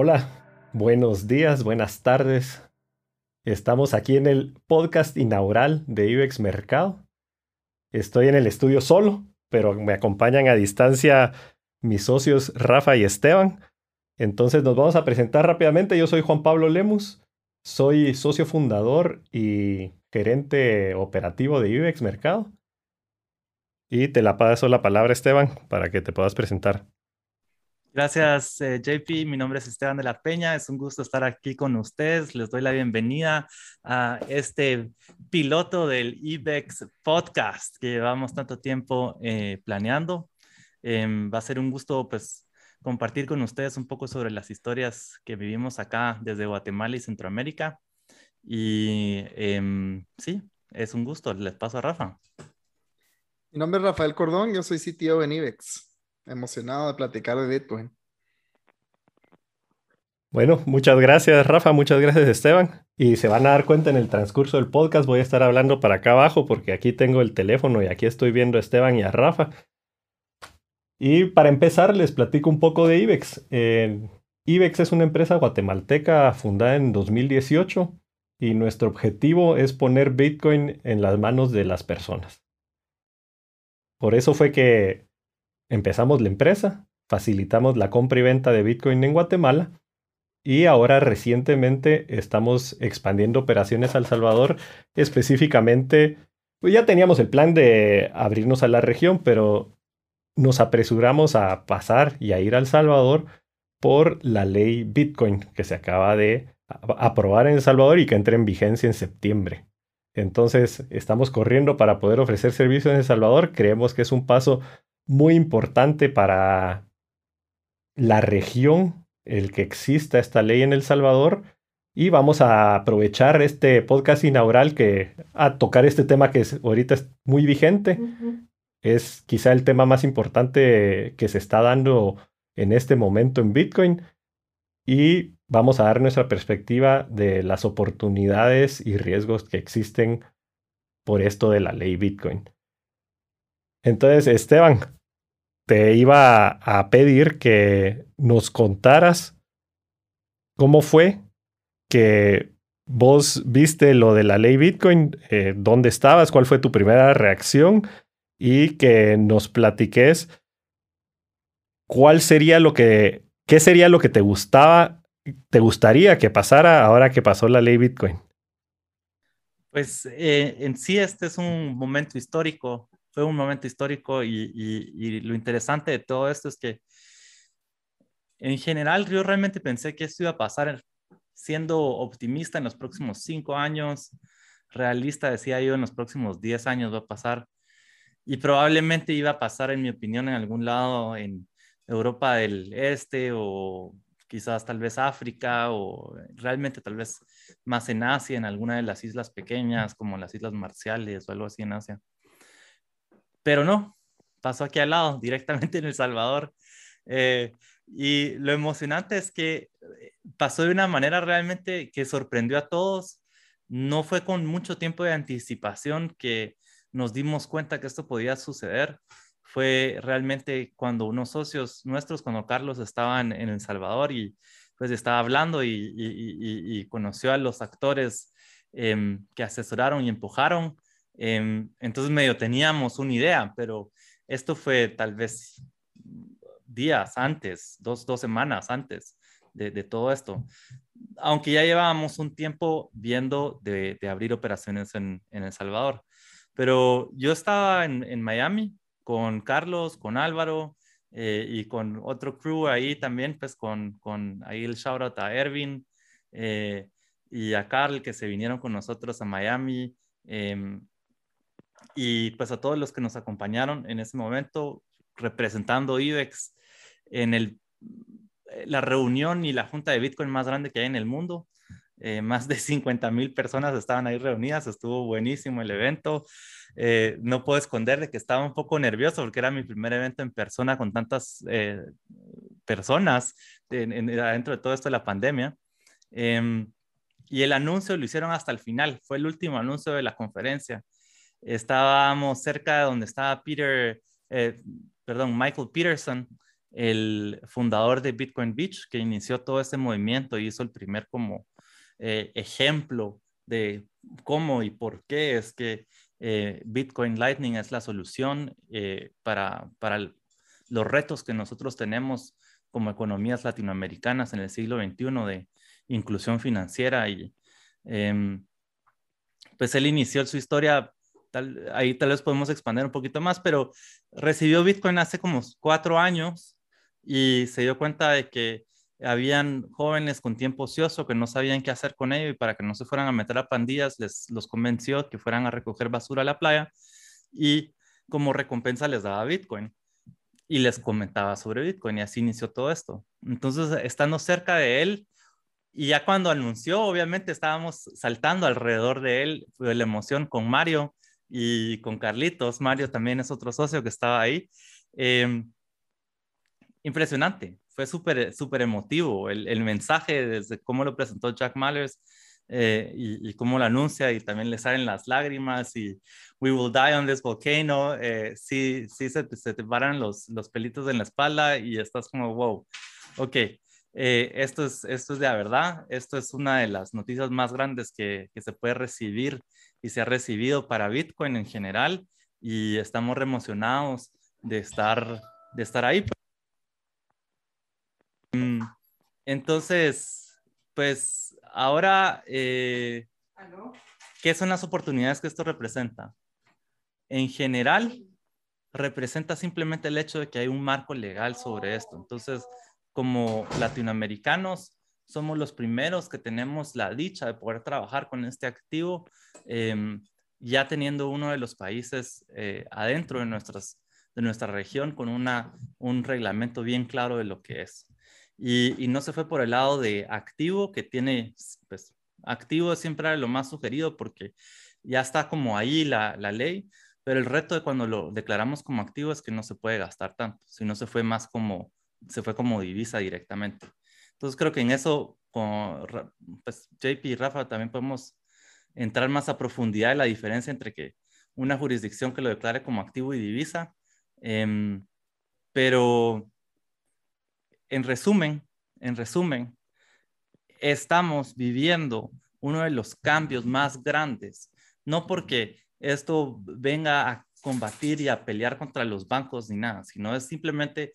Hola, buenos días, buenas tardes. Estamos aquí en el podcast inaugural de IBEX Mercado. Estoy en el estudio solo, pero me acompañan a distancia mis socios Rafa y Esteban. Entonces nos vamos a presentar rápidamente. Yo soy Juan Pablo Lemus, soy socio fundador y gerente operativo de IBEX Mercado. Y te la paso la palabra, Esteban, para que te puedas presentar. Gracias, eh, JP. Mi nombre es Esteban de la Peña. Es un gusto estar aquí con ustedes. Les doy la bienvenida a este piloto del IBEX Podcast que llevamos tanto tiempo eh, planeando. Em, va a ser un gusto, pues, compartir con ustedes un poco sobre las historias que vivimos acá desde Guatemala y Centroamérica. Y em, sí, es un gusto. Les paso a Rafa. Mi nombre es Rafael Cordón. Yo soy CTO en IBEX emocionado de platicar de Bitcoin. Bueno, muchas gracias Rafa, muchas gracias Esteban. Y se van a dar cuenta en el transcurso del podcast, voy a estar hablando para acá abajo porque aquí tengo el teléfono y aquí estoy viendo a Esteban y a Rafa. Y para empezar les platico un poco de IBEX. IBEX es una empresa guatemalteca fundada en 2018 y nuestro objetivo es poner Bitcoin en las manos de las personas. Por eso fue que empezamos la empresa, facilitamos la compra y venta de Bitcoin en Guatemala y ahora recientemente estamos expandiendo operaciones a El Salvador, específicamente, pues ya teníamos el plan de abrirnos a la región, pero nos apresuramos a pasar y a ir a El Salvador por la ley Bitcoin que se acaba de aprobar en El Salvador y que entra en vigencia en septiembre. Entonces, estamos corriendo para poder ofrecer servicios en El Salvador. Creemos que es un paso muy importante para la región el que exista esta ley en El Salvador y vamos a aprovechar este podcast inaugural que a tocar este tema que ahorita es muy vigente. Es quizá el tema más importante que se está dando en este momento en Bitcoin y vamos a dar nuestra perspectiva de las oportunidades y riesgos que existen por esto de la ley Bitcoin. Entonces, Esteban, te iba a pedir que nos contaras cómo fue que vos viste lo de la ley Bitcoin, eh, dónde estabas, cuál fue tu primera reacción y que nos platiques cuál sería lo que, qué sería lo que te gustaba, te gustaría que pasara ahora que pasó la ley Bitcoin. Pues eh, en sí este es un momento histórico fue un momento histórico y, lo interesante de todo esto es que en general yo realmente pensé que esto iba a pasar siendo optimista en los próximos cinco años, realista decía yo en los próximos diez años va a pasar y probablemente iba a pasar en mi opinión en algún lado en Europa del Este o quizás tal vez África o realmente tal vez más en Asia, en alguna de las islas pequeñas como las Islas Marciales o algo así en Asia. Pero no, pasó aquí al lado, directamente en El Salvador. Eh, y lo emocionante es que eh, pasó de una manera realmente que sorprendió a todos. No fue con mucho tiempo de anticipación que nos dimos cuenta que esto podía suceder. Fue realmente cuando unos socios nuestros, cuando Carlos estaban en El Salvador y pues estaba hablando y, conoció a los actores em, que asesoraron y empujaron Em, entonces medio teníamos una idea, pero esto fue tal vez días antes, dos, dos semanas antes de, de todo esto. Aunque ya llevábamos un tiempo viendo de, de abrir operaciones en, en, El Salvador. Pero yo estaba en, en Miami con Carlos, con Álvaro eh, y con otro crew ahí también, pues con, con ahí el shout out a Ervin eh, y a Carl que se vinieron con nosotros a Miami. Eh, y pues a todos los que nos acompañaron en ese momento representando IBEX en el, eh, la reunión y la junta de Bitcoin más grande que hay en el mundo. Eh, más de 50 mil personas estaban ahí reunidas, estuvo buenísimo el evento. Eh, no puedo esconder de que estaba un poco nervioso porque era mi primer evento en persona con tantas personas dentro de todo esto de la pandemia. Em, y el anuncio lo hicieron hasta el final, fue el último anuncio de la conferencia estábamos cerca de donde estaba Peter, eh, perdón, Michael Peterson, el fundador de Bitcoin Beach, que inició todo este movimiento y hizo el primer como eh, ejemplo de cómo y por qué es que eh, Bitcoin Lightning es la solución para, para los retos que nosotros tenemos como economías latinoamericanas en el siglo XXI de inclusión financiera y em, pues él inició su historia, ahí tal vez podemos expandir un poquito más, pero recibió Bitcoin hace como cuatro años y se dio cuenta de que habían jóvenes con tiempo ocioso que no sabían qué hacer con ello y para que no se fueran a meter a pandillas, les los convenció que fueran a recoger basura a la playa y como recompensa les daba Bitcoin y les comentaba sobre Bitcoin y así inició todo esto. Entonces, estando cerca de él y ya cuando anunció, obviamente estábamos saltando alrededor de él, fue la emoción con Mario y con Carlitos. Mario también es otro socio que estaba ahí. Em, impresionante, fue súper súper emotivo el, el, mensaje desde cómo lo presentó Jack Mallers eh, y, y, cómo lo anuncia y también le salen las lágrimas y we will die on this volcano, eh, sí, sí se, se, te paran los, los pelitos en la espalda y estás como, wow, ok, eh, esto, es, esto es de la verdad, esto es una de las noticias más grandes que, que se puede recibir y se ha recibido para Bitcoin en general y estamos re emocionados de estar, de estar ahí. Mm, entonces, pues ahora, eh, ¿qué son las oportunidades que esto representa? En general, representa simplemente el hecho de que hay un marco legal sobre esto. Entonces, como latinoamericanos, somos los primeros que tenemos la dicha de poder trabajar con este activo, eh, ya teniendo uno de los países eh, adentro de, nuestras, de nuestra región con una, un reglamento bien claro de lo que es. Y, no se fue por el lado de activo, que tiene, pues, activo siempre era lo más sugerido porque ya está como ahí la, la ley, pero el reto de cuando lo declaramos como activo es que no se puede gastar tanto, sino se fue más como, se fue como divisa directamente. Entonces creo que en eso, con, pues, JP y Rafa también podemos entrar más a profundidad en la diferencia entre que una jurisdicción que lo declare como activo y divisa, eh, pero en resumen, en resumen, estamos viviendo uno de los cambios más grandes, no porque esto venga a combatir y a pelear contra los bancos ni nada, sino es simplemente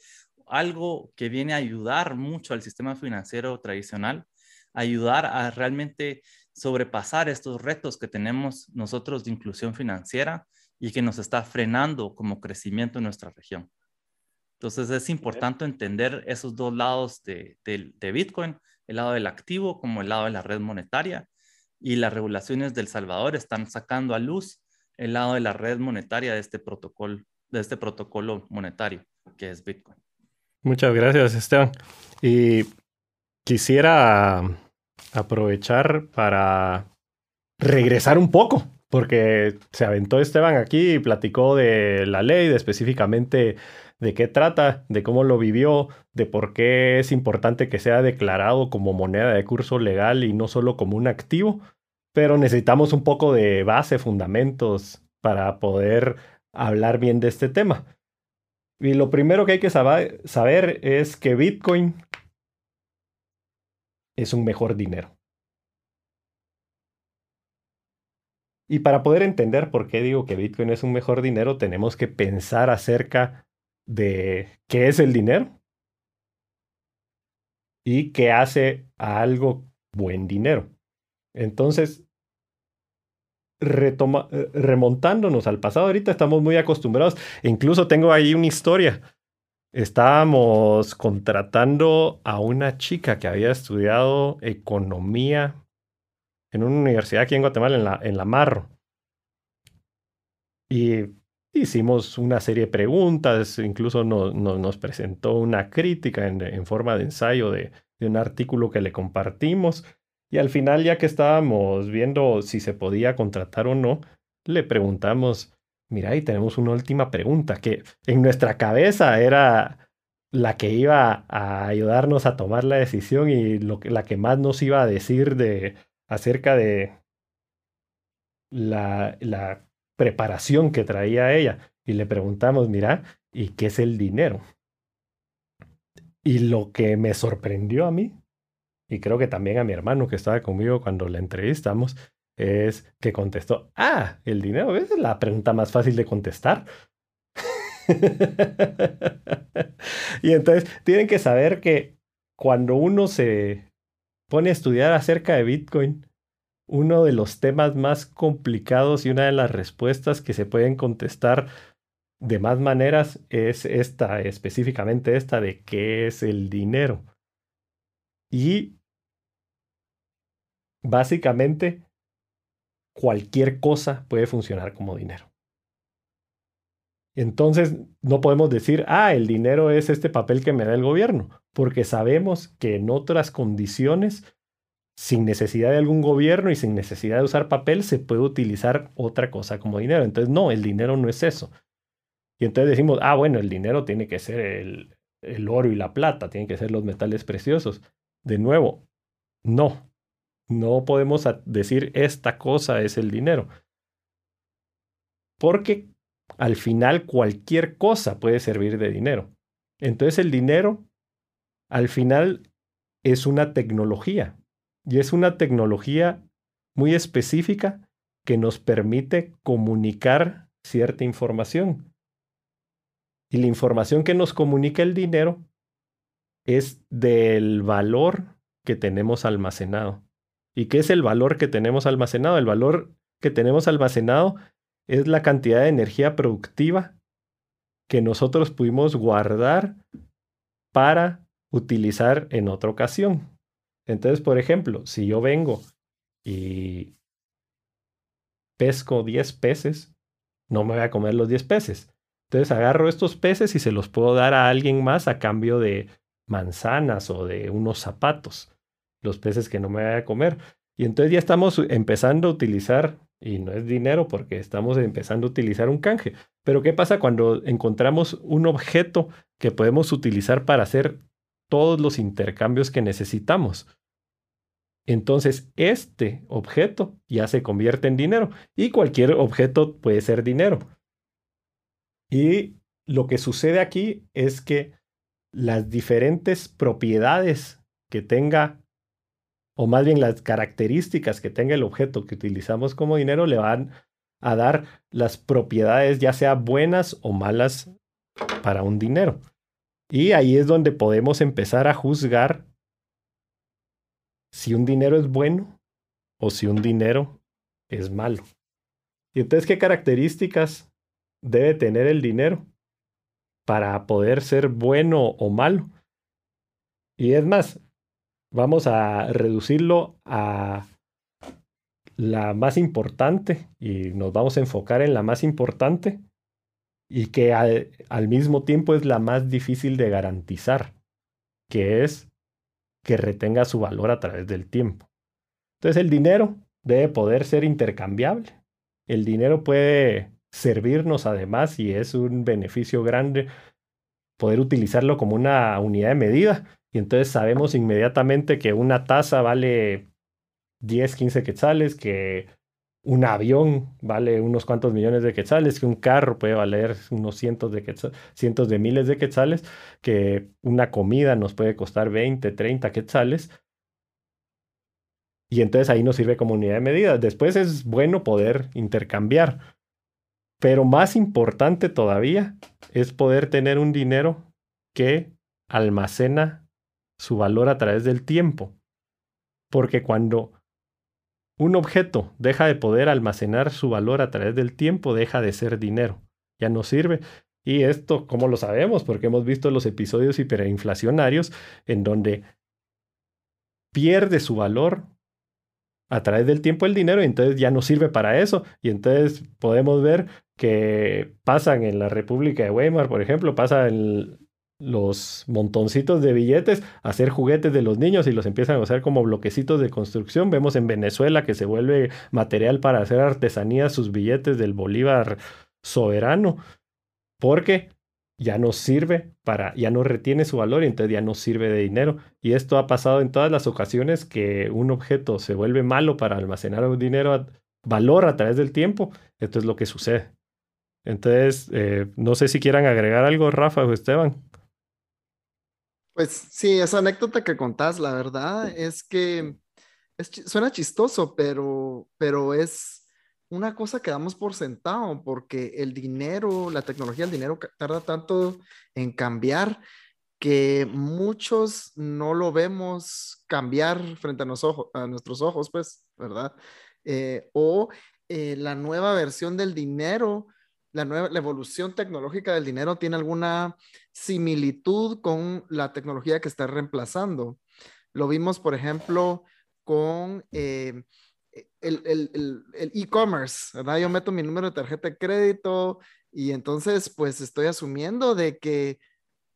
algo que viene a ayudar mucho al sistema financiero tradicional, ayudar a realmente sobrepasar estos retos que tenemos nosotros de inclusión financiera y que nos está frenando como crecimiento en nuestra región. Entonces es importante entender esos dos lados de, Bitcoin, el lado del activo como el lado de la red monetaria. Y las regulaciones del Salvador están sacando a luz el lado de la red monetaria de este protocolo, de este protocolo monetario que es Bitcoin. Muchas gracias, Esteban. Y quisiera aprovechar para regresar un poco, porque se aventó Esteban aquí y platicó de la ley, de específicamente de qué trata, de cómo lo vivió, de por qué es importante que sea declarado como moneda de curso legal y no solo como un activo, pero necesitamos un poco de base, fundamentos para poder hablar bien de este tema. Y lo primero que hay que saber es que Bitcoin es un mejor dinero. Y para poder entender por qué digo que Bitcoin es un mejor dinero, tenemos que pensar acerca de qué es el dinero y qué hace a algo buen dinero. Entonces, retoma, eh, remontándonos al pasado, ahorita estamos muy acostumbrados, incluso tengo ahí una historia. Estábamos contratando a una chica que había estudiado economía en una universidad aquí en Guatemala, en la, en la Marro. Y hicimos una serie de preguntas, incluso nos presentó una crítica en, forma de ensayo de, un artículo que le compartimos. Y al final, ya que estábamos viendo si se podía contratar o no, le preguntamos, mira, ahí tenemos una última pregunta que en nuestra cabeza era la que iba a ayudarnos a tomar la decisión y lo la que más nos iba a decir de, acerca de la, la preparación que traía ella y le preguntamos, mira, ¿y qué es el dinero? Y lo que me sorprendió a mí, y creo que también a mi hermano que estaba conmigo cuando le entrevistamos, es que contestó, ah, el dinero, es la pregunta más fácil de contestar. y entonces tienen que saber que cuando uno se pone a estudiar acerca de Bitcoin, uno de los temas más complicados y una de las respuestas que se pueden contestar de más maneras es esta, específicamente esta de qué es el dinero. Y básicamente cualquier cosa puede funcionar como dinero. Entonces, no podemos decir, ah, el dinero es este papel que me da el gobierno, porque sabemos que en otras condiciones, sin necesidad de algún gobierno y sin necesidad de usar papel, se puede utilizar otra cosa como dinero. Entonces, no, el dinero no es eso. Y entonces decimos, ah, bueno, el dinero tiene que ser el, el oro y la plata, tienen que ser los metales preciosos. De nuevo, no, no podemos decir esta cosa es el dinero. Porque al final cualquier cosa puede servir de dinero. Entonces el dinero al final es una tecnología y es una tecnología muy específica que nos permite comunicar cierta información. Y la información que nos comunica el dinero es del valor que tenemos almacenado. ¿Y qué es el valor que tenemos almacenado? El valor que tenemos almacenado es la cantidad de energía productiva que nosotros pudimos guardar para utilizar en otra ocasión. Entonces, por ejemplo, si yo vengo y pesco 10 peces, no me voy a comer los 10 peces. Entonces agarro estos peces y se los puedo dar a alguien más a cambio de manzanas o de unos zapatos, los peces que no me voy a comer. Y entonces ya estamos empezando a utilizar y no es dinero porque estamos empezando a utilizar un canje. Pero ¿qué pasa cuando encontramos un objeto que podemos utilizar para hacer todos los intercambios que necesitamos? Entonces, este objeto ya se convierte en dinero y cualquier objeto puede ser dinero. Y lo que sucede aquí es que las diferentes propiedades que tenga o más bien las características que tenga el objeto que utilizamos como dinero le van a dar las propiedades ya sea buenas o malas para un dinero. Y ahí es donde podemos empezar a juzgar si un dinero es bueno o si un dinero es malo. Y entonces, ¿qué características debe tener el dinero para poder ser bueno o malo? Y es más, vamos a reducirlo a la más importante y nos vamos a enfocar en la más importante y que al, mismo tiempo es la más difícil de garantizar, que es que retenga su valor a través del tiempo. Entonces el dinero debe poder ser intercambiable. El dinero puede servirnos además y es un beneficio grande poder utilizarlo como una unidad de medida y entonces sabemos inmediatamente que una taza vale 10, 15 quetzales, que un avión vale unos cuantos millones de quetzales, que un carro puede valer unos cientos de, quetzales, cientos de miles de quetzales, que una comida nos puede costar 20, 30 quetzales. Y entonces ahí nos sirve como unidad de medida. Después es bueno poder intercambiar. Pero más importante todavía es poder tener un dinero que almacena su valor a través del tiempo. Porque cuando un objeto deja de poder almacenar su valor a través del tiempo, deja de ser dinero. Ya no sirve. Y esto, ¿cómo lo sabemos? Porque hemos visto los episodios hiperinflacionarios en donde pierde su valor a través del tiempo el dinero y entonces ya no sirve para eso. Y entonces podemos ver que pasan en la República de Weimar, por ejemplo, pasa en los montoncitos de billetes hacer juguetes de los niños y los empiezan a usar como bloquecitos de construcción. Vemos en Venezuela que se vuelve material para hacer artesanía sus billetes del Bolívar soberano, porque ya no sirve para, ya no retiene su valor y entonces ya no sirve de dinero. Y esto ha pasado en todas las ocasiones que un objeto se vuelve malo para almacenar dinero, valor a través del tiempo. Esto es lo que sucede. Entonces, eh, no sé si quieran agregar algo, Rafa o Esteban. Pues sí, esa anécdota que contás, la verdad es que suena chistoso, pero, pero es una cosa que damos por sentado, porque el dinero, la tecnología, el dinero tarda tanto en cambiar que muchos no lo vemos cambiar frente a, a nuestros ojos, pues, ¿verdad? Eh, o eh, la nueva versión del dinero, la nueva la evolución tecnológica del dinero tiene alguna similitud con la tecnología que está reemplazando. Lo vimos, por ejemplo, con eh, el e-commerce, ¿verdad? Yo meto mi número de tarjeta de crédito y entonces pues estoy asumiendo de que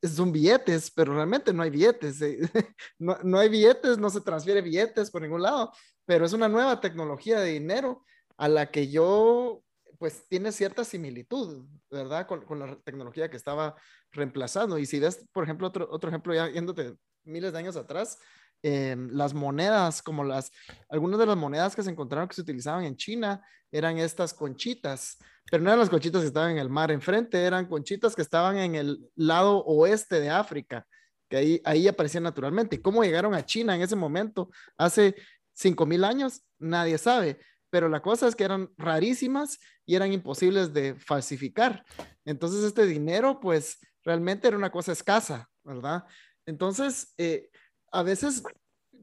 son billetes, pero realmente no hay billetes. Eh, no, no, hay billetes, no se transfiere billetes por ningún lado, pero es una nueva tecnología de dinero a la que yo, pues tiene cierta similitud, ¿verdad? Con, la tecnología que estaba reemplazando. Y si ves, por ejemplo, otro, otro ejemplo ya yéndote miles de años atrás, Em, las monedas, como las, algunas de las monedas que se encontraron que se utilizaban en China eran estas conchitas, pero no eran las conchitas que estaban en el mar enfrente, eran conchitas que estaban en el lado oeste de África, que ahí, ahí aparecían naturalmente. ¿Y cómo llegaron a China en ese momento? Hace 5.000 años, nadie sabe, pero la cosa es que eran rarísimas y eran imposibles de falsificar. Entonces este dinero, pues realmente era una cosa escasa, ¿verdad? Entonces, eh, a veces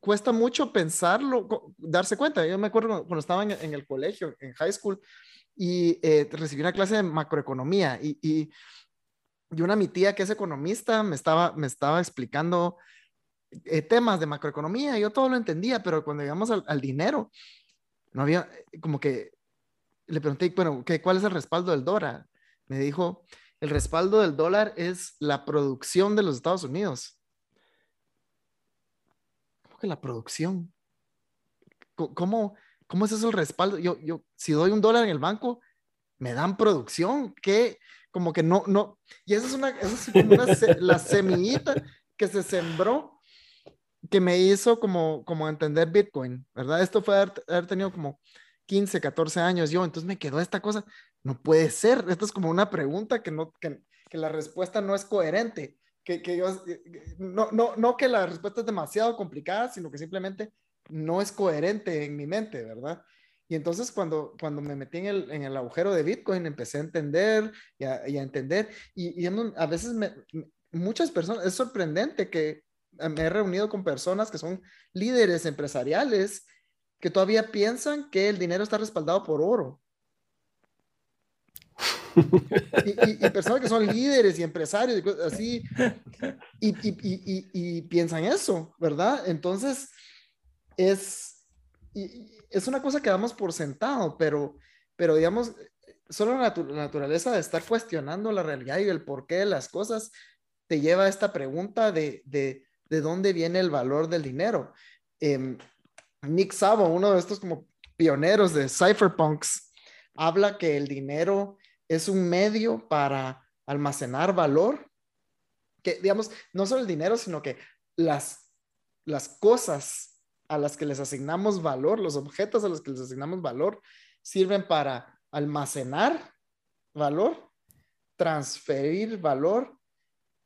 cuesta mucho pensarlo, darse cuenta. Yo me acuerdo cuando estaba en, el colegio, en high school, y eh, recibí una clase de macroeconomía y, y, una mi tía que es economista me estaba, me estaba explicando eh, temas de macroeconomía yo todo lo entendía, pero cuando llegamos al, dinero, no había, como que le pregunté, bueno, ¿qué, ¿cuál es el respaldo del dólar? Me dijo, el respaldo del dólar es la producción de los Estados Unidos la producción. ¿Cómo, cómo es eso el respaldo? Yo, yo, si doy un dólar en el banco, me dan producción, que como que no, no, y esa es una, es como una la semillita que se sembró que me hizo como, como entender Bitcoin, ¿verdad? Esto fue haber, tenido como 15, 14 años yo, entonces me quedó esta cosa, no puede ser, esto es como una pregunta que, no, que, que la respuesta no es coherente que, que yo, no, no, no que la respuesta es demasiado complicada, sino que simplemente no es coherente en mi mente, ¿verdad? Y entonces cuando, cuando me metí en el, en el agujero de Bitcoin, empecé a entender y a, entender. Y, a veces muchas personas, es sorprendente que me he reunido con personas que son líderes empresariales que todavía piensan que el dinero está respaldado por oro. y, personas que son líderes y empresarios y así, y, piensan eso, ¿verdad? Entonces, es, es una cosa que damos por sentado, pero, pero digamos, solo la, naturaleza de estar cuestionando la realidad y el porqué de las cosas te lleva a esta pregunta de, de, de dónde viene el valor del dinero. Em, Nick Savo, uno de estos como pioneros de cypherpunks, habla que el dinero es un medio para almacenar valor, que digamos, no solo el dinero, sino que las, las cosas a las que les asignamos valor, los objetos a los que les asignamos valor, sirven para almacenar valor, transferir valor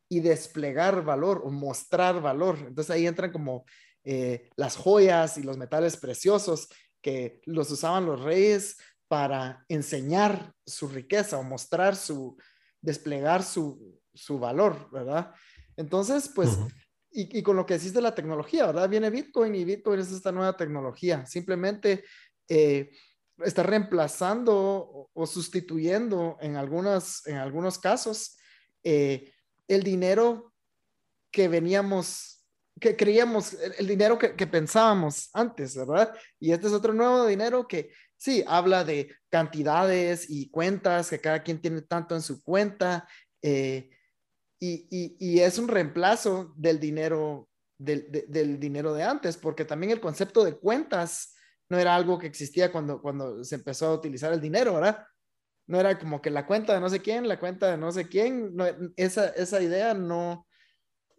y desplegar valor o mostrar valor. Entonces ahí entran como eh, las joyas y los metales preciosos que los usaban los reyes para enseñar su riqueza o mostrar su, desplegar su, su valor, ¿verdad? Entonces, pues, y, y, con lo que decís de la tecnología, ¿verdad? Viene Bitcoin y Bitcoin es esta nueva tecnología. Simplemente eh, está reemplazando o, sustituyendo en, algunas, en algunos casos eh, el dinero que veníamos, que creíamos, el, dinero que, pensábamos antes, ¿verdad? Y este es otro nuevo dinero que sí, habla de cantidades y cuentas, que cada quien tiene tanto en su cuenta, eh, y, es un reemplazo del dinero, del, dinero de antes, porque también el concepto de cuentas no era algo que existía cuando, cuando se empezó a utilizar el dinero, ¿verdad? No era como que la cuenta de no sé quién, la cuenta de no sé quién, esa, esa idea no,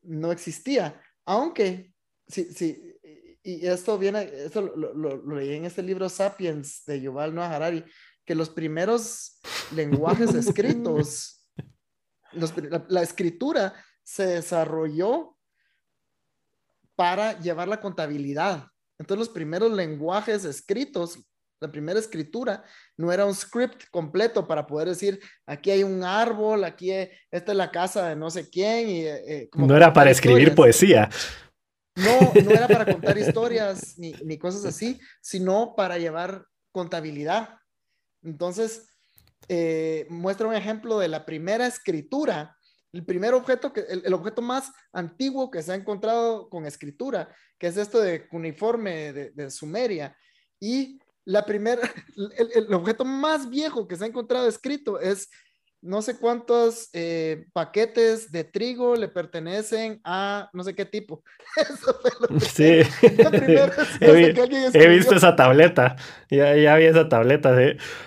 no existía, aunque sí, sí, y esto viene, esto lo, leí en este libro Sapiens de Yuval Noah Harari, que los primeros lenguajes escritos, la, escritura se desarrolló para llevar la contabilidad. Entonces los primeros lenguajes escritos, la primera escritura, no era un script completo para poder decir, aquí hay un árbol, aquí esta es la casa de no sé quién. Y, eh, no era para escribir poesía. No, no era para contar historias ni, ni cosas así, sino para llevar contabilidad. Entonces, eh, muestra un ejemplo de la primera escritura. El primer objeto, que, el, objeto más antiguo que se ha encontrado con escritura, que es esto de cuneiforme de, Sumeria. Y la primera, el, objeto más viejo que se ha encontrado escrito es no sé cuántos eh, paquetes de trigo le pertenecen a no sé qué tipo. sí. he, visto esa tableta. Ya, ya vi esa tableta.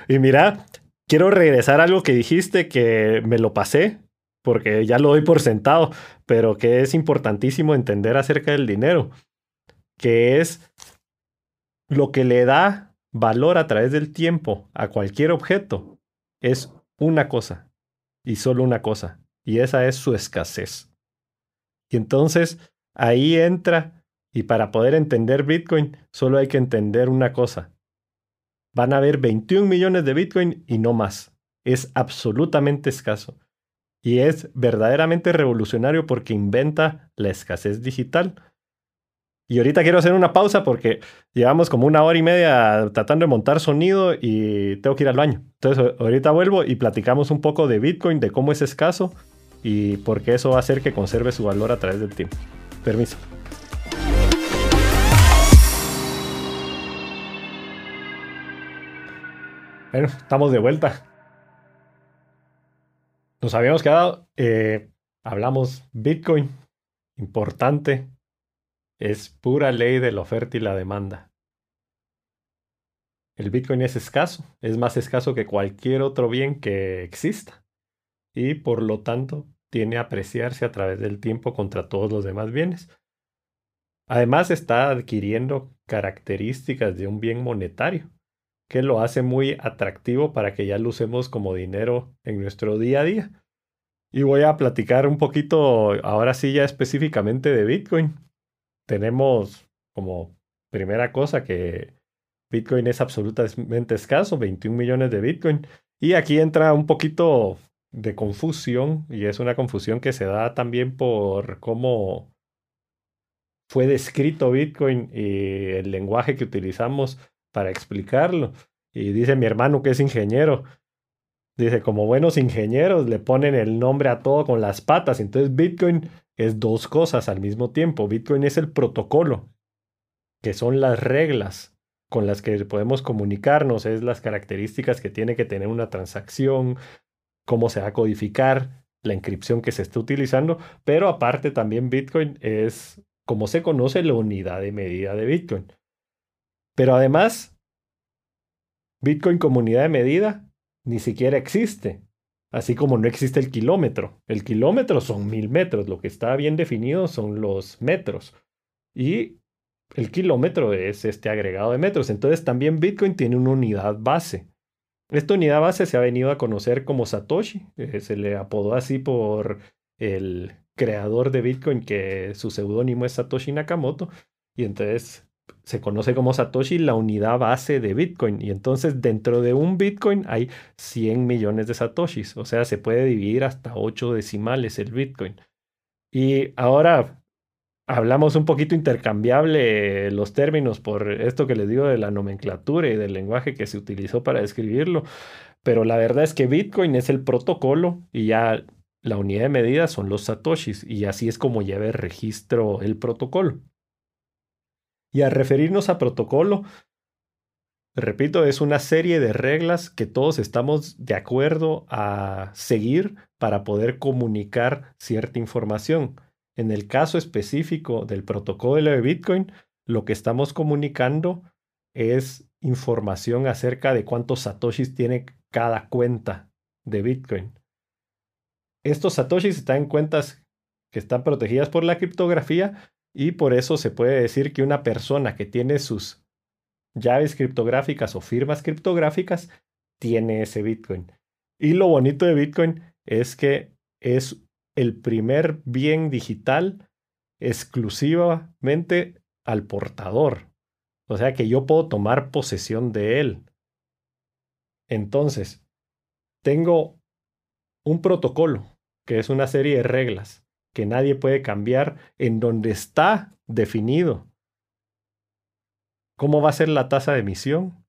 Y mira, quiero regresar a algo que dijiste que me lo pasé, porque ya lo doy por sentado, pero que es importantísimo entender acerca del dinero, que es lo que le da valor a través del tiempo a cualquier objeto, es una cosa y solo una cosa, y esa es su escasez. Y entonces ahí entra, y para poder entender Bitcoin, solo hay que entender una cosa, van a haber 21 millones de Bitcoin y no más. Es absolutamente escaso. Y es verdaderamente revolucionario porque inventa la escasez digital. Y ahorita quiero hacer una pausa porque llevamos como una hora y media tratando de montar sonido y tengo que ir al baño. Entonces ahorita vuelvo y platicamos un poco de Bitcoin, de cómo es escaso y por qué eso va a hacer que conserve su valor a través del tiempo. Permiso. Bueno, estamos de vuelta. Nos habíamos quedado, eh, hablamos Bitcoin, importante, es pura ley de la oferta y la demanda. El Bitcoin es escaso, es más escaso que cualquier otro bien que exista y por lo tanto tiene a apreciarse a través del tiempo contra todos los demás bienes. Además está adquiriendo características de un bien monetario que lo hace muy atractivo para que ya lo usemos como dinero en nuestro día a día. Y voy a platicar un poquito, ahora sí ya específicamente de Bitcoin. Tenemos como primera cosa que Bitcoin es absolutamente escaso, 21 millones de Bitcoin. Y aquí entra un poquito de confusión, y es una confusión que se da también por cómo fue descrito Bitcoin y el lenguaje que utilizamos para explicarlo. Y dice mi hermano que es ingeniero. Dice, como buenos ingenieros le ponen el nombre a todo con las patas. Entonces Bitcoin es dos cosas al mismo tiempo. Bitcoin es el protocolo, que son las reglas con las que podemos comunicarnos, es las características que tiene que tener una transacción, cómo se va a codificar, la inscripción que se está utilizando, pero aparte también Bitcoin es como se conoce la unidad de medida de Bitcoin. Pero además, Bitcoin como unidad de medida ni siquiera existe. Así como no existe el kilómetro. El kilómetro son mil metros. Lo que está bien definido son los metros. Y el kilómetro es este agregado de metros. Entonces también Bitcoin tiene una unidad base. Esta unidad base se ha venido a conocer como Satoshi. Eh, se le apodó así por el creador de Bitcoin, que su seudónimo es Satoshi Nakamoto. Y entonces se conoce como Satoshi la unidad base de Bitcoin. Y entonces dentro de un Bitcoin hay 100 millones de Satoshis. O sea, se puede dividir hasta 8 decimales el Bitcoin. Y ahora hablamos un poquito intercambiable los términos por esto que les digo de la nomenclatura y del lenguaje que se utilizó para describirlo. Pero la verdad es que Bitcoin es el protocolo y ya la unidad de medida son los satoshis y así es como lleva el registro el protocolo. Y al referirnos a protocolo, repito, es una serie de reglas que todos estamos de acuerdo a seguir para poder comunicar cierta información. En el caso específico del protocolo de Bitcoin, lo que estamos comunicando es información acerca de cuántos satoshis tiene cada cuenta de Bitcoin. Estos satoshis están en cuentas que están protegidas por la criptografía, y por eso se puede decir que una persona que tiene sus llaves criptográficas o firmas criptográficas tiene ese Bitcoin. Y lo bonito de Bitcoin es que es el primer bien digital exclusivamente al portador. O sea que yo puedo tomar posesión de él. Entonces, tengo un protocolo, que es una serie de reglas que nadie puede cambiar, en donde está definido. Cómo va a ser la tasa de emisión,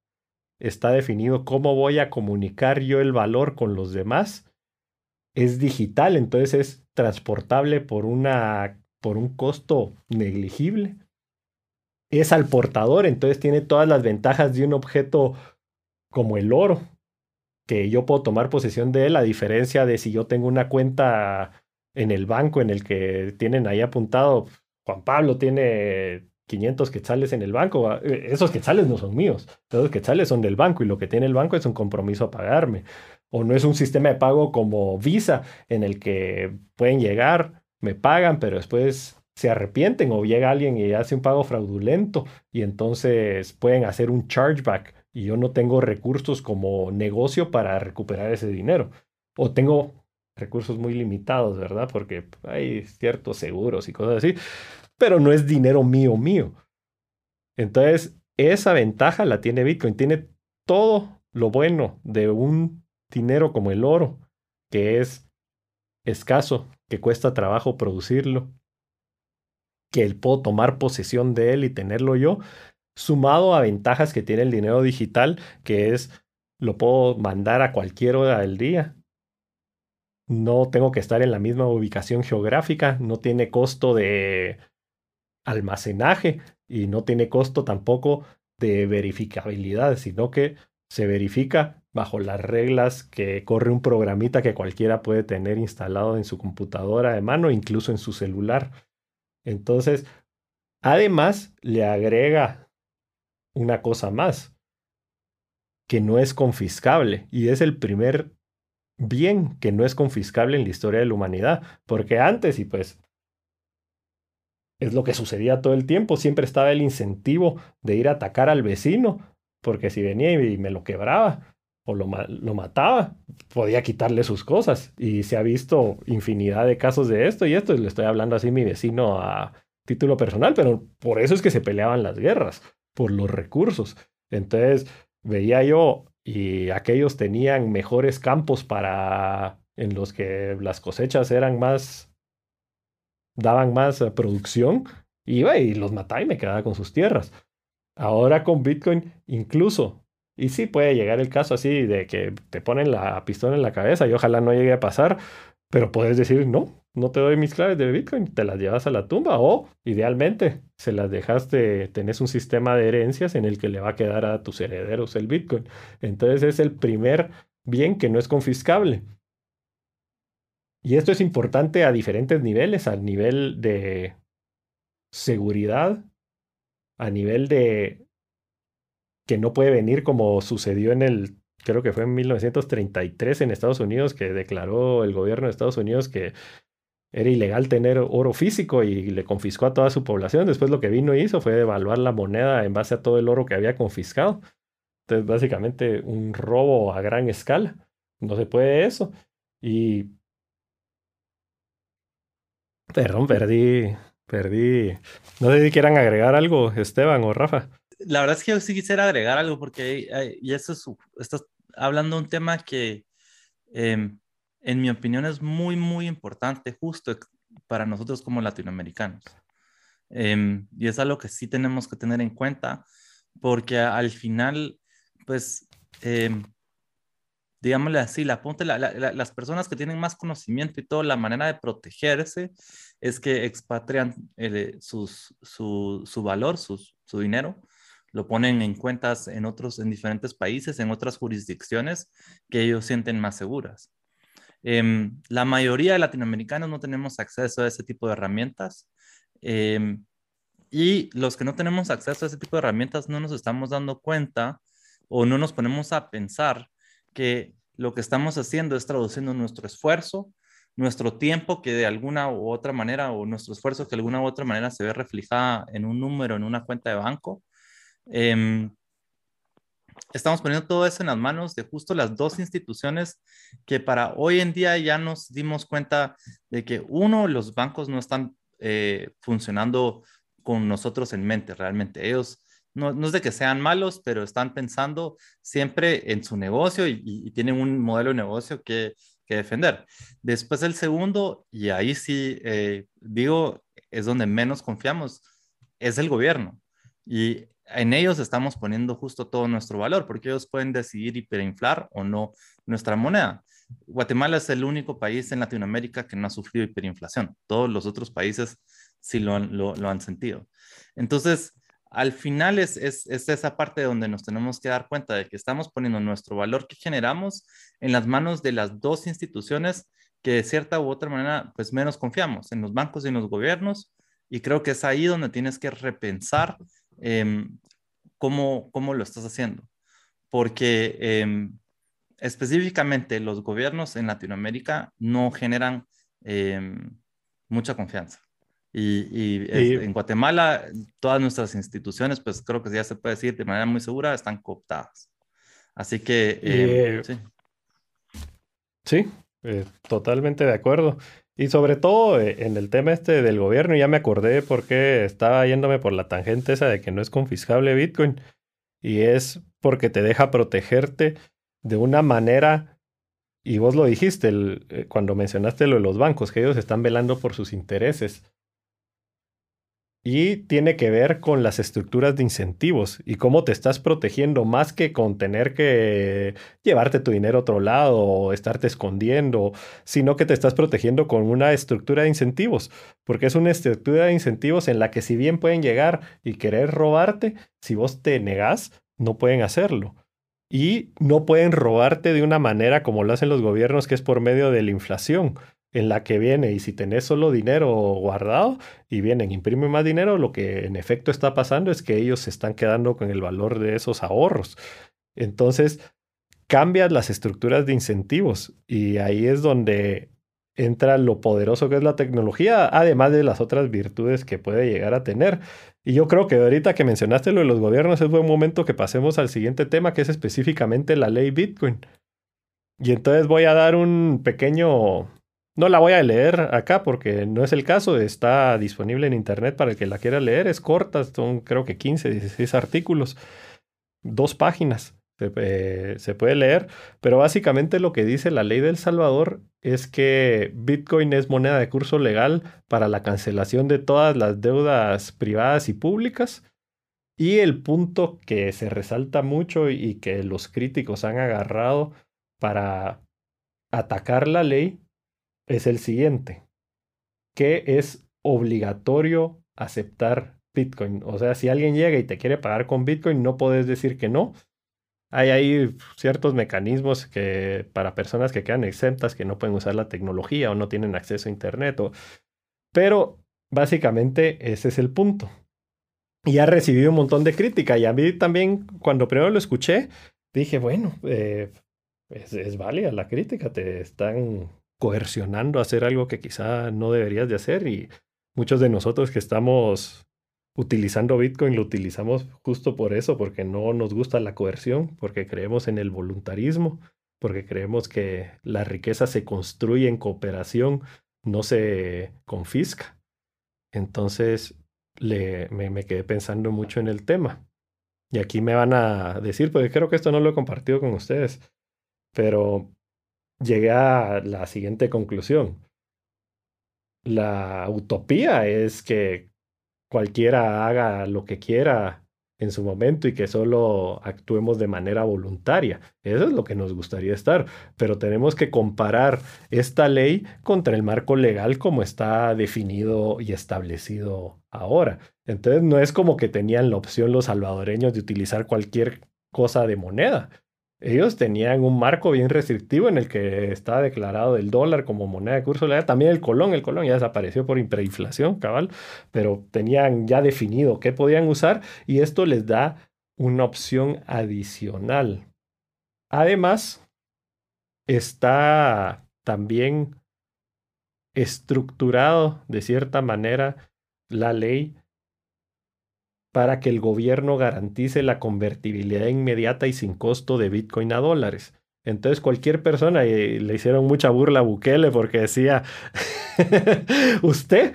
está definido cómo voy a comunicar yo el valor con los demás, es digital, entonces es transportable por, una, por un costo negligible, es al portador, entonces tiene todas las ventajas de un objeto como el oro, que yo puedo tomar posesión de él, a diferencia de si yo tengo una cuenta en el banco en el que tienen ahí apuntado, Juan Pablo tiene 500 quetzales en el banco, eh, esos quetzales no son míos, esos quetzales son del banco y lo que tiene el banco es un compromiso a pagarme. O no es un sistema de pago como Visa en el que pueden llegar, me pagan, pero después se arrepienten o llega alguien y hace un pago fraudulento y entonces pueden hacer un chargeback y yo no tengo recursos como negocio para recuperar ese dinero. O tengo recursos muy limitados, ¿verdad? Porque hay ciertos seguros y cosas así, pero no es dinero mío mío. Entonces, esa ventaja la tiene Bitcoin. Tiene todo lo bueno de un dinero como el oro, que es escaso, que cuesta trabajo producirlo, que él puedo tomar posesión de él y tenerlo yo, sumado a ventajas que tiene el dinero digital, que es lo puedo mandar a cualquier hora del día. No tengo que estar en la misma ubicación geográfica, no tiene costo de almacenaje y no tiene costo tampoco de verificabilidad, sino que se verifica bajo las reglas que corre un programita que cualquiera puede tener instalado en su computadora de mano, incluso en su celular. Entonces, además le agrega una cosa más, que no es confiscable y es el primer bien que no es confiscable en la historia de la humanidad, porque antes y pues es lo que sucedía todo el tiempo, siempre estaba el incentivo de ir a atacar al vecino, porque si venía y me lo quebraba o lo, lo mataba, podía quitarle sus cosas. Y se ha visto infinidad de casos de esto y esto, le estoy hablando así mi vecino a título personal, pero por eso es que se peleaban las guerras, por los recursos. Entonces veía yo y aquellos tenían mejores campos para en los que las cosechas eran más daban más eh, producción iba y los mataba y me quedaba con sus tierras. Ahora con Bitcoin incluso y sí puede llegar el caso así de que te ponen la pistola en la cabeza y ojalá no llegue a pasar, pero puedes decir no, no te doy mis claves de Bitcoin, te las llevas a la tumba o idealmente se las dejaste, tenés un sistema de herencias en el que le va a quedar a tus herederos el Bitcoin. Entonces es el primer bien que no es confiscable. Y esto es importante a diferentes niveles, al nivel de seguridad, a nivel de que no puede venir como sucedió en el, creo que fue en 1933 en Estados Unidos, que declaró el gobierno de Estados Unidos que era ilegal tener oro físico y le confiscó a toda su población. Después lo que vino y hizo fue devaluar la moneda en base a todo el oro que había confiscado. Entonces, básicamente un robo a gran escala. No se puede eso. Y... Perdón, perdí, perdí. No sé si quieran agregar algo, Esteban o Rafa. La verdad es que yo sí quisiera agregar algo porque y eso es, estás hablando de un tema que em, en mi opinión, es muy, muy importante justo para nosotros como latinoamericanos. Em, y es algo que sí tenemos que tener en cuenta porque al final, pues, eh, digámosle así, la, las personas que tienen más conocimiento y toda la manera de protegerse es que expatrian eh, sus, su, su, valor, sus, su dinero, lo ponen en cuentas en otros, en diferentes países, en otras jurisdicciones que ellos sienten más seguras. Em, la mayoría de latinoamericanos no tenemos acceso a ese tipo de herramientas. Em, y los que no tenemos acceso a ese tipo de herramientas no nos estamos dando cuenta o no nos ponemos a pensar que lo que estamos haciendo es traduciendo nuestro esfuerzo, nuestro tiempo que de alguna u otra manera, o nuestro esfuerzo que de alguna u otra manera se ve reflejada en un número, en una cuenta de banco, eh, estamos poniendo todo eso en las manos de justo las dos instituciones que para hoy en día ya nos dimos cuenta de que uno, los bancos no están eh, funcionando con nosotros en mente realmente. Ellos no, no, es de que sean malos, pero están pensando siempre en su negocio y, tienen un modelo de negocio que, que, defender. Después el segundo, y ahí sí eh, digo, es donde menos confiamos, es el gobierno. Y en ellos estamos poniendo justo todo nuestro valor, porque ellos pueden decidir hiperinflar o no nuestra moneda. Guatemala es el único país en Latinoamérica que no ha sufrido hiperinflación. Todos los otros países sí lo han, sentido. Entonces, al final es, es, es, esa parte donde nos tenemos que dar cuenta de que estamos poniendo nuestro valor que generamos en las manos de las dos instituciones que de cierta u otra manera pues menos confiamos, en los bancos y en los gobiernos. Y creo que es ahí donde tienes que repensar eh, cómo, cómo, lo estás haciendo. Porque eh, específicamente los gobiernos en Latinoamérica no generan eh, mucha confianza. Y, en Guatemala, todas nuestras instituciones, pues creo que ya se puede decir de manera muy segura, están cooptadas. Así que, eh, sí. Sí, eh, totalmente de acuerdo. Y sobre todo en el tema este del gobierno, ya me acordé porque estaba yéndome por la tangente esa de que no es confiscable Bitcoin. Y es porque te deja protegerte de una manera, y vos lo dijiste eh, cuando mencionaste lo de los bancos, que ellos están velando por sus intereses. Y tiene que ver con las estructuras de incentivos y cómo te estás protegiendo más que con tener que llevarte tu dinero a otro lado o estarte escondiendo, sino que te estás protegiendo con una estructura de incentivos, porque es una estructura de incentivos en la que si bien pueden llegar y querer robarte, si vos te negás, no pueden hacerlo. Y no pueden robarte de una manera como lo hacen los gobiernos, que es por medio de la inflación, en la que viene y si tenés solo dinero guardado y vienen, imprimen más dinero, lo que en efecto está pasando es que ellos se están quedando con el valor de esos ahorros. Entonces, cambias las estructuras de incentivos y ahí es donde entra lo poderoso que es la tecnología, además de las otras virtudes que puede llegar a tener. Y yo creo que ahorita que mencionaste lo de los gobiernos es buen momento que pasemos al siguiente tema, que es específicamente la ley Bitcoin. Y entonces voy a dar un pequeño... No la voy a leer acá porque no es el caso, está disponible en internet para el que la quiera leer, es corta, son creo que 15, 16 artículos, dos páginas. Eh, se, puede leer, pero básicamente lo que dice la ley del Salvador es que Bitcoin es moneda de curso legal para la cancelación de todas las deudas privadas y públicas. Y el punto que se resalta mucho y que los críticos han agarrado para atacar la ley es el siguiente, que es obligatorio aceptar Bitcoin. O sea, si alguien llega y te quiere pagar con Bitcoin, no puedes decir que no, hay ahí ciertos mecanismos que para personas que quedan exentas, que no pueden usar la tecnología o no tienen acceso a Internet. Pero básicamente ese es el punto. Y ha recibido un montón de crítica. Y a mí también, cuando primero lo escuché, dije, bueno, eh, es, es válida la crítica. Te están coercionando a hacer algo que quizá no deberías de hacer. Y muchos de nosotros que estamos utilizando Bitcoin lo utilizamos justo por eso, porque no nos gusta la coerción, porque creemos en el voluntarismo, porque creemos que la riqueza se construye en cooperación, no se confisca. Entonces le, me, me quedé pensando mucho en el tema. Y aquí me van a decir, porque creo que esto no lo he compartido con ustedes, pero llegué a la siguiente conclusión. La utopía es que cualquiera haga lo que quiera en su momento y que solo actuemos de manera voluntaria. Eso es lo que nos gustaría estar, pero tenemos que comparar esta ley contra el marco legal como está definido y establecido ahora. Entonces no es como que tenían la opción los salvadoreños de utilizar cualquier cosa de moneda ellos tenían un marco bien restrictivo en el que estaba declarado el dólar como moneda de curso legal. También el colón, el colón ya desapareció por hiperinflación, cabal, pero tenían ya definido qué podían usar y esto les da una opción adicional. Además, está también estructurado de cierta manera la ley para que el gobierno garantice la convertibilidad inmediata y sin costo de Bitcoin a dólares. Entonces cualquier persona, y le hicieron mucha burla a Bukele porque decía, usted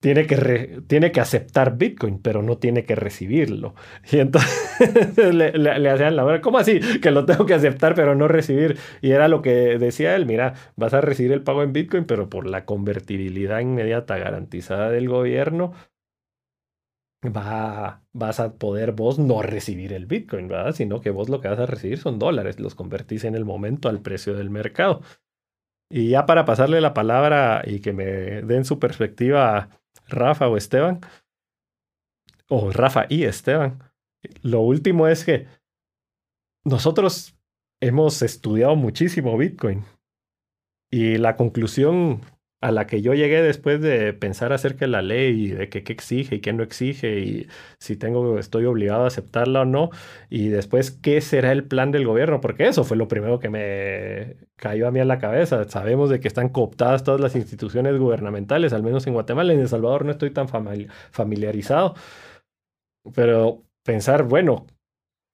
tiene que, tiene que aceptar Bitcoin, pero no tiene que recibirlo. Y entonces le, hacían la hora, ¿cómo así? Que lo tengo que aceptar, pero no recibir. Y era lo que decía él, mira, vas a recibir el pago en Bitcoin, pero por la convertibilidad inmediata garantizada del gobierno, va, vas a poder vos no recibir el Bitcoin, ¿verdad? Sino que vos lo que vas a recibir son dólares, los convertís en el momento al precio del mercado. Y ya para pasarle la palabra y que me den su perspectiva Rafa o Esteban, o Rafa y Esteban, lo último es que nosotros hemos estudiado muchísimo Bitcoin y la conclusión a la que yo llegué después de pensar acerca de la ley y de qué exige y qué no exige y si tengo, estoy obligado a aceptarla o no y después qué será el plan del gobierno, porque eso fue lo primero que me cayó a mí a la cabeza. Sabemos de que están cooptadas todas las instituciones gubernamentales, al menos en Guatemala, en El Salvador no estoy tan familiarizado, pero pensar, bueno,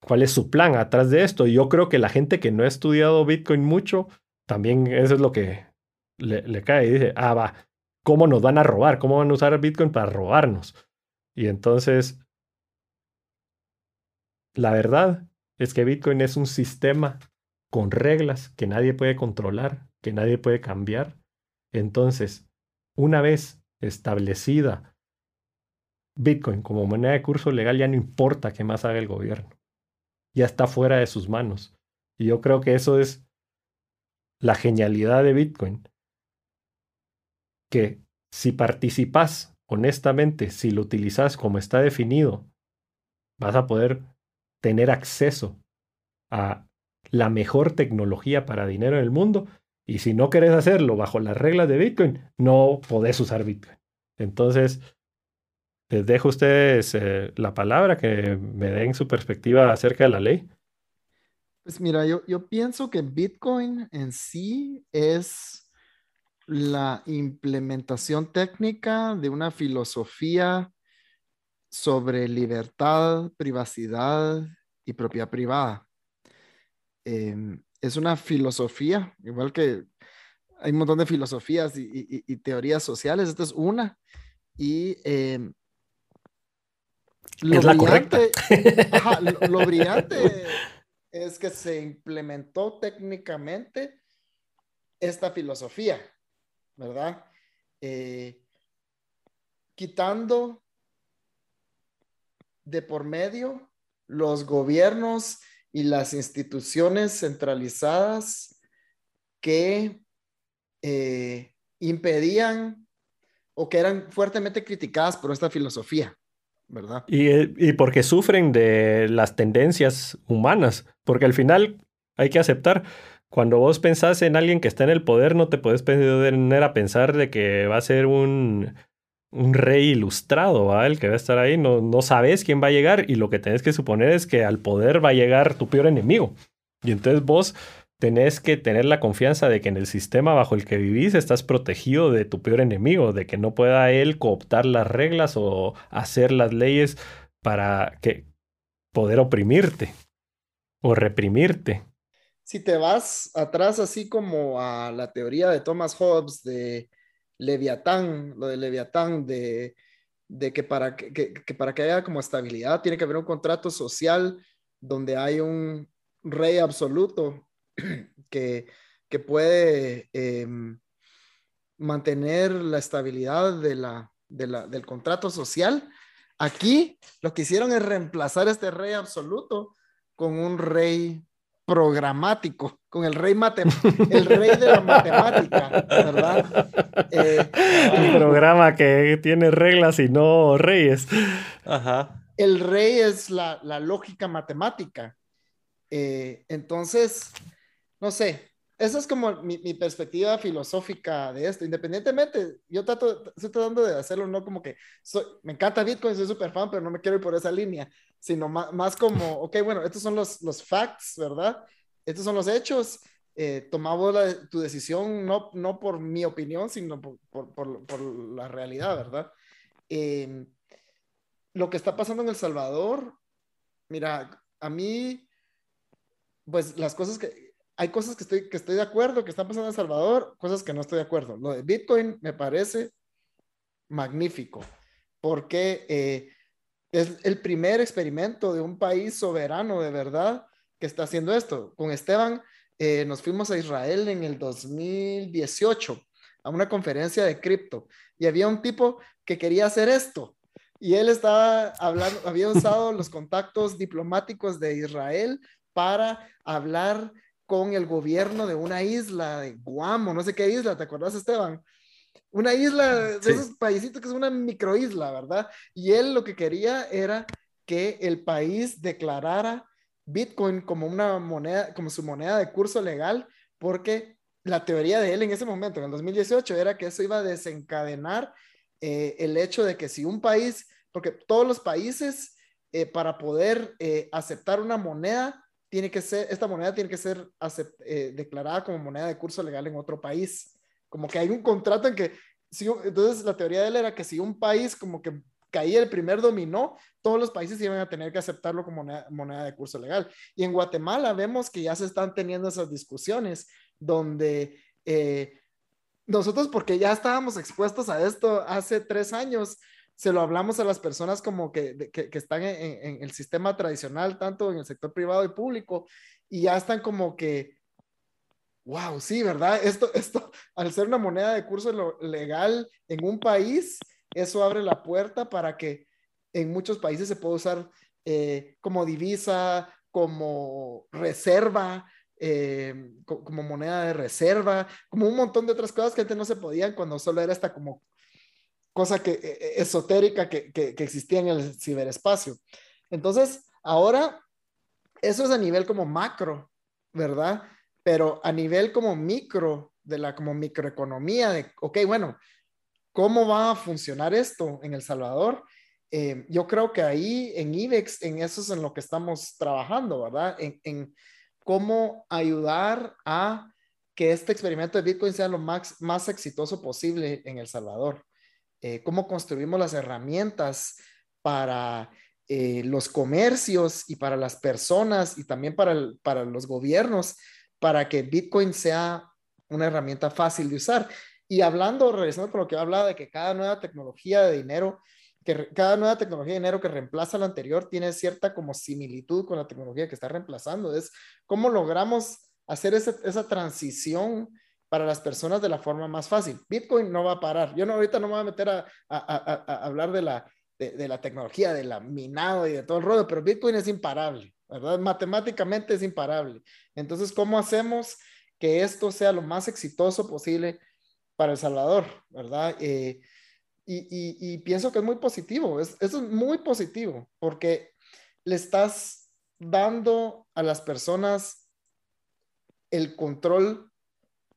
¿cuál es su plan atrás de esto? Y yo creo que la gente que no ha estudiado Bitcoin mucho, también eso es lo que le, cae y dice, ah, va, ¿cómo nos van a robar? ¿Cómo van a usar Bitcoin para robarnos? Y entonces, la verdad es que Bitcoin es un sistema con reglas que nadie puede controlar, que nadie puede cambiar. Entonces, una vez establecida Bitcoin como moneda de curso legal, ya no importa qué más haga el gobierno. Ya está fuera de sus manos. Y yo creo que eso es la genialidad de Bitcoin que si participas honestamente, si lo utilizas como está definido, vas a poder tener acceso a la mejor tecnología para dinero en el mundo. Y si no querés hacerlo bajo las reglas de Bitcoin, no podés usar Bitcoin. Entonces, les dejo a ustedes eh, la palabra que me den su perspectiva acerca de la ley. Pues mira, yo, yo pienso que Bitcoin en sí es la implementación técnica de una filosofía sobre libertad, privacidad y propiedad privada. Em, es una filosofía, igual que hay un montón de filosofías y, teorías sociales, esta es una. Y em, lo, brillante, lo brillante es que se implementó técnicamente esta filosofía. ¿Verdad? Eh, quitando de por medio los gobiernos y las instituciones centralizadas que eh, impedían o que eran fuertemente criticadas por esta filosofía, ¿verdad? Y, y, porque sufren de las tendencias humanas, porque al final hay que aceptar, cuando vos pensás en alguien que está en el poder, no te puedes poner a pensar de que va a ser un, un rey ilustrado, ¿va? El que va a estar ahí, no, no sabes quién va a llegar y lo que tenés que suponer es que al poder va a llegar tu peor enemigo. Y entonces vos tenés que tener la confianza de que en el sistema bajo el que vivís estás protegido de tu peor enemigo, de que no pueda él cooptar las reglas o hacer las leyes para que poder oprimirte o reprimirte si te vas atrás, así como a la teoría de Thomas Hobbes de Leviatán, lo de Leviatán, de, que, para que, para que haya como estabilidad tiene que haber un contrato social donde hay un rey absoluto que, que puede em, mantener la estabilidad de la, del contrato social. Aquí lo que hicieron es reemplazar este rey absoluto con un rey programático, con el rey, el rey de la matemática, ¿verdad? Eh, un programa que tiene reglas y no reyes. Ajá. El rey es la, lógica matemática. Eh, entonces, no sé, esa es como mi, perspectiva filosófica de esto. Independientemente, yo trato, estoy tratando de hacerlo, no como que soy, me encanta Bitcoin, soy súper fan, pero no me quiero ir por esa línea, sino más, como, ok, bueno, estos son los, los facts, ¿verdad? Estos son los hechos. Eh, tomamos tu decisión no, no por mi opinión, sino por, por, por, la realidad, ¿verdad? Em, lo que está pasando en El Salvador, mira, a mí, pues las cosas que, hay cosas que estoy, que estoy de acuerdo que están pasando en Salvador, cosas que no estoy de acuerdo. Lo de Bitcoin me parece magnífico, porque eh, es el primer experimento de un país soberano de verdad que está haciendo esto. Con Esteban eh, nos fuimos a Israel en el 2018 a una conferencia de cripto y había un tipo que quería hacer esto y él estaba hablando, había usado los contactos diplomáticos de Israel para hablar con el gobierno de una isla de Guam o no sé qué isla, ¿te acuerdas Esteban? Una isla de esos paísitos que es una microisla, ¿verdad? Y él lo que quería era que el país declarara Bitcoin como una moneda, como su moneda de curso legal, porque la teoría de él en ese momento, en el 2018, era que eso iba a desencadenar eh, el hecho de que si un país, porque todos los países, eh, para poder eh, aceptar una moneda, tiene que ser, esta moneda tiene que ser declarada como moneda de curso legal en otro país. Como que hay un contrato en que, si, entonces la teoría de él era que si un país como que caía el primer dominó, todos los países iban a tener que aceptarlo como moneda, de curso legal. Y en Guatemala vemos que ya se están teniendo esas discusiones donde eh, nosotros, porque ya estábamos expuestos a esto hace tres años, se lo hablamos a las personas como que, que, están en, el sistema tradicional, tanto en el sector privado y público, y ya están como que, wow, sí, ¿verdad? Esto, esto, al ser una moneda de curso legal en un país, eso abre la puerta para que en muchos países se pueda usar eh, como divisa, como reserva, eh, como moneda de reserva, como un montón de otras cosas que antes no se podían cuando solo era esta como cosa que, e, e, esotérica que, que, existía en el ciberespacio. Entonces, ahora, eso es a nivel como macro, ¿verdad? Pero a nivel como micro, de la como microeconomía, de, ok, bueno, ¿Cómo va a funcionar esto en El Salvador? Eh, yo creo que ahí en IBEX, en eso es en lo que estamos trabajando, ¿verdad? En, cómo ayudar a que este experimento de Bitcoin sea lo más, más exitoso posible en El Salvador. Eh, cómo construimos las herramientas para eh, los comercios y para las personas y también para, para los gobiernos para que Bitcoin sea una herramienta fácil de usar. Y hablando, regresando con lo que hablaba de que cada nueva tecnología de dinero, que cada nueva tecnología de dinero que reemplaza la anterior tiene cierta como similitud con la tecnología que está reemplazando. Es cómo logramos hacer esa, esa transición para las personas de la forma más fácil. Bitcoin no va a parar. Yo no, ahorita no me voy a meter a, hablar de la, de, de, la tecnología, de la minado y de todo el rollo, pero Bitcoin es imparable, ¿verdad? Matemáticamente es imparable. Entonces, ¿cómo hacemos que esto sea lo más exitoso posible para El Salvador, ¿verdad? Eh, y, pienso que es muy positivo, es, eso es muy positivo, porque le estás dando a las personas el control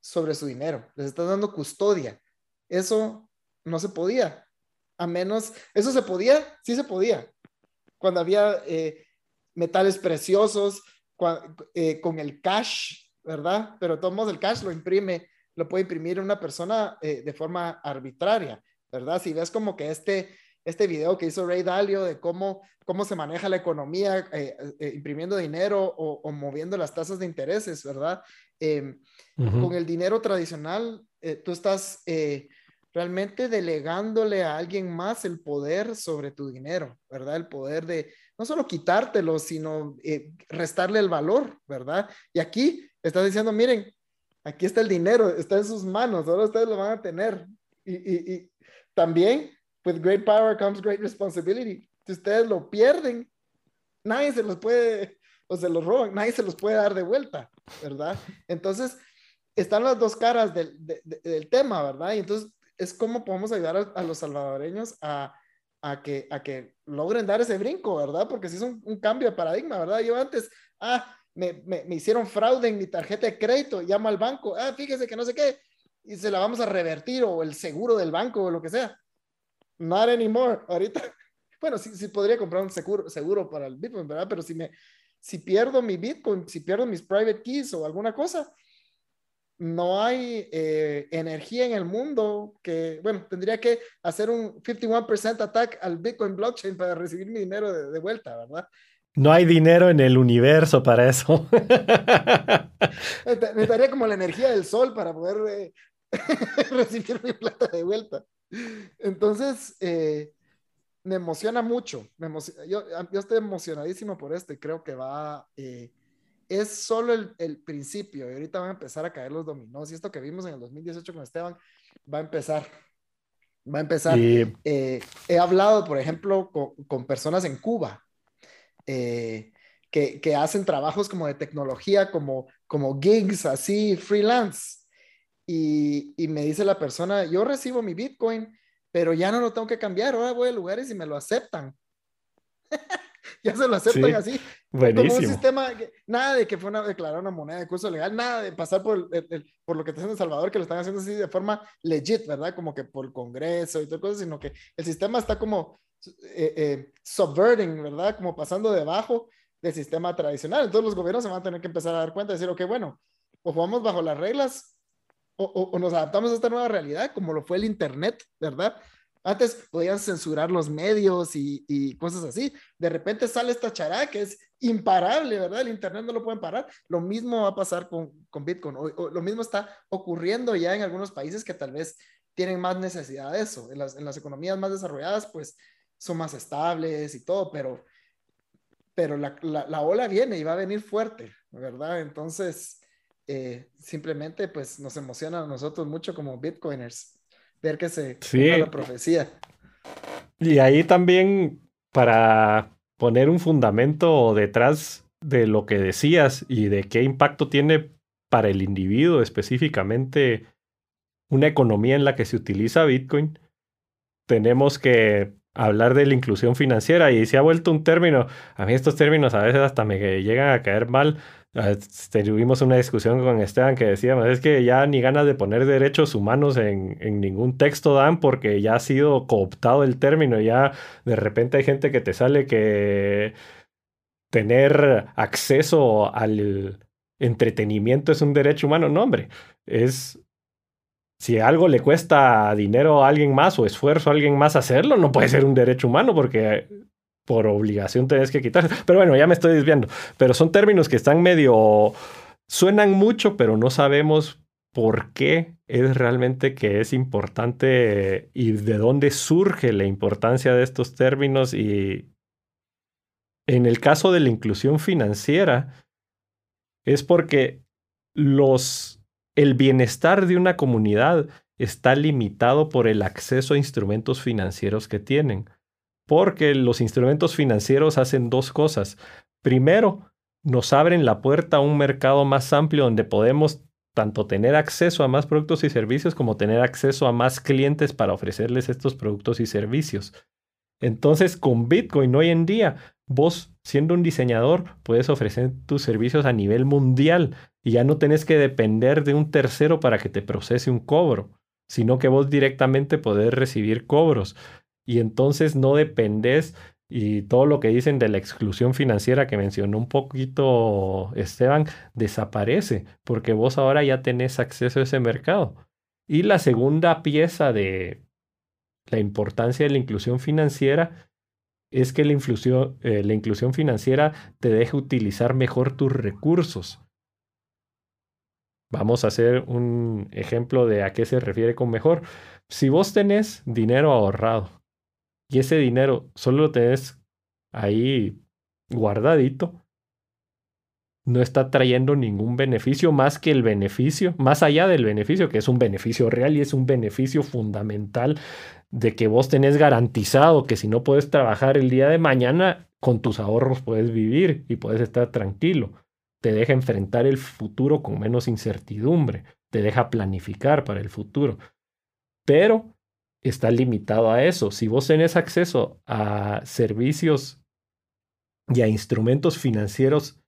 sobre su dinero, les estás dando custodia. Eso no se podía, a menos, eso se podía, sí se podía, cuando había eh, metales preciosos, eh, con el cash, ¿verdad? Pero todos el cash lo imprime lo puede imprimir una persona eh, de forma arbitraria, ¿verdad? Si ves como que este, este video que hizo Ray Dalio de cómo, cómo se maneja la economía eh, eh, imprimiendo dinero o, moviendo las tasas de intereses, ¿verdad? Em, con el dinero tradicional, tú estás realmente delegándole a alguien más el poder sobre tu dinero, ¿verdad? El poder de no solo quitártelo, sino restarle el valor, ¿verdad? Y aquí estás diciendo, miren, aquí está el dinero, está en sus manos, ahora ustedes lo van a tener. Y, y, también, with great power comes great responsibility. Si ustedes lo pierden, nadie se los puede, o se los roban, nadie se los puede dar de vuelta, ¿verdad? Entonces, están las dos caras del, del tema, ¿verdad? Y entonces, es cómo podemos ayudar a, los salvadoreños a, a, que, a que logren dar ese brinco, ¿verdad? Porque si es un, un, cambio de paradigma, ¿verdad? Yo antes, ah, me, me, hicieron fraude en mi tarjeta de crédito, llamo al banco, ah, fíjese que no sé qué, y se la vamos a revertir, o el seguro del banco, o lo que sea. Not anymore. Ahorita, bueno, sí, sí podría comprar un seguro, seguro para el Bitcoin, ¿verdad? Pero si, me, si pierdo mi Bitcoin, si pierdo mis private keys o alguna cosa, no hay eh, energía en el mundo que, bueno, tendría que hacer un 51% attack al Bitcoin blockchain para recibir mi dinero de, de vuelta, ¿verdad? No hay dinero en el universo para eso. Necesitaría como la energía del sol para poder eh, recibir mi plata de vuelta. Entonces, eh, me emociona mucho. Me yo, yo, estoy emocionadísimo por esto y creo que va, eh, es solo el, el, principio y ahorita van a empezar a caer los dominós y esto que vimos en el 2018 con Esteban va a empezar. Va a empezar. Eh, he hablado, por ejemplo, con, con personas en Cuba que, que, hacen trabajos como de tecnología, como, como gigs así, freelance y, me dice la persona, yo recibo mi Bitcoin, pero ya no lo tengo que cambiar, ahora voy a lugares y me lo aceptan. ya se lo aceptan así. Buenísimo. Como un sistema, nada de que fue una, declarar una moneda de curso legal, nada de pasar por, por lo que está haciendo El Salvador, que lo están haciendo así de forma legit, ¿verdad? Como que por el Congreso y todo cosas, sino que el sistema está como eh, eh, subverting, ¿verdad? Como pasando debajo del sistema tradicional. Entonces los gobiernos se van a tener que empezar a dar cuenta y decir, ok, bueno, o jugamos bajo las reglas o, nos adaptamos a esta nueva realidad, como lo fue el Internet, ¿verdad? Antes podían censurar los medios y, cosas así. De repente sale esta chará que es imparable, ¿verdad? El Internet no lo pueden parar. Lo mismo va a pasar con, con Bitcoin. O, lo mismo está ocurriendo ya en algunos países que tal vez tienen más necesidad de eso. En las, en las economías más desarrolladas, pues son más estables y todo, pero, pero la, la, la ola viene y va a venir fuerte, ¿verdad? Entonces, eh, simplemente pues nos emociona a nosotros mucho como bitcoiners ver que se sí. la profecía. Y ahí también para poner un fundamento detrás de lo que decías y de qué impacto tiene para el individuo específicamente una economía en la que se utiliza Bitcoin, tenemos que hablar de la inclusión financiera y se ha vuelto un término, a mí estos términos a veces hasta me llegan a caer mal tuvimos una discusión con Esteban que decíamos, es que ya ni ganas de poner derechos humanos en, en, ningún texto dan porque ya ha sido cooptado el término, ya de repente hay gente que te sale que tener acceso al entretenimiento es un derecho humano, no hombre, es si algo le cuesta dinero a alguien más o esfuerzo a alguien más hacerlo, no puede ser un derecho humano porque por obligación tenés que quitar. Pero bueno, ya me estoy desviando. Pero son términos que están medio... Suenan mucho, pero no sabemos por qué es realmente que es importante y de dónde surge la importancia de estos términos. Y en el caso de la inclusión financiera, es porque los, el bienestar de una comunidad está limitado por el acceso a instrumentos financieros que tienen porque los instrumentos financieros hacen dos cosas. Primero, nos abren la puerta a un mercado más amplio donde podemos tanto tener acceso a más productos y servicios como tener acceso a más clientes para ofrecerles estos productos y servicios. Entonces, con Bitcoin hoy en día, vos siendo un diseñador puedes ofrecer tus servicios a nivel mundial y ya no tenés que depender de un tercero para que te procese un cobro, sino que vos directamente podés recibir cobros y entonces no dependes y todo lo que dicen de la exclusión financiera que mencionó un poquito Esteban desaparece porque vos ahora ya tenés acceso a ese mercado. Y la segunda pieza de la importancia de la inclusión financiera es que la inclusión, eh, la inclusión financiera te deja utilizar mejor tus recursos. Vamos a hacer un ejemplo de a qué se refiere con mejor. Si vos tenés dinero ahorrado y ese dinero solo lo tenés ahí guardadito, no está trayendo ningún beneficio más que el beneficio, más allá del beneficio, que es un beneficio real y es un beneficio fundamental de que vos tenés garantizado que si no puedes trabajar el día de mañana, con tus ahorros puedes vivir y puedes estar tranquilo. Te deja enfrentar el futuro con menos incertidumbre, te deja planificar para el futuro. Pero está limitado a eso. Si vos tenés acceso a servicios y a instrumentos financieros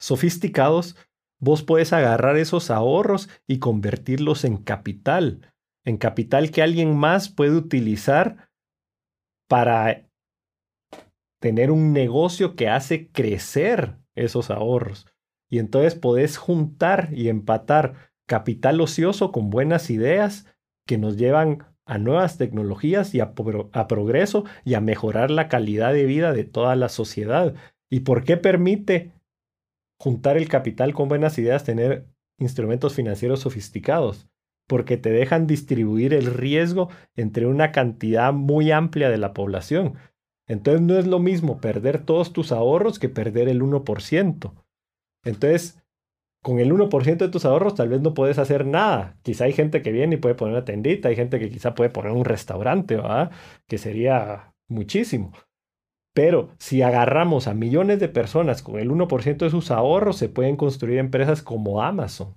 sofisticados, vos puedes agarrar esos ahorros y convertirlos en capital, en capital que alguien más puede utilizar para tener un negocio que hace crecer esos ahorros. Y entonces podés juntar y empatar capital ocioso con buenas ideas que nos llevan a nuevas tecnologías y a, progreso y a mejorar la calidad de vida de toda la sociedad. ¿Y por qué permite juntar el capital con buenas ideas tener instrumentos financieros sofisticados? porque te dejan distribuir el riesgo entre una cantidad muy amplia de la población. Entonces no es lo mismo perder todos tus ahorros que perder el 1%. Entonces, con el 1% de tus ahorros tal vez no puedes hacer nada. Quizá hay gente que viene y puede poner una tendita, hay gente que quizá puede poner un restaurante, ¿verdad? Que sería muchísimo. Pero si agarramos a millones de personas con el 1% de sus ahorros, se pueden construir empresas como Amazon,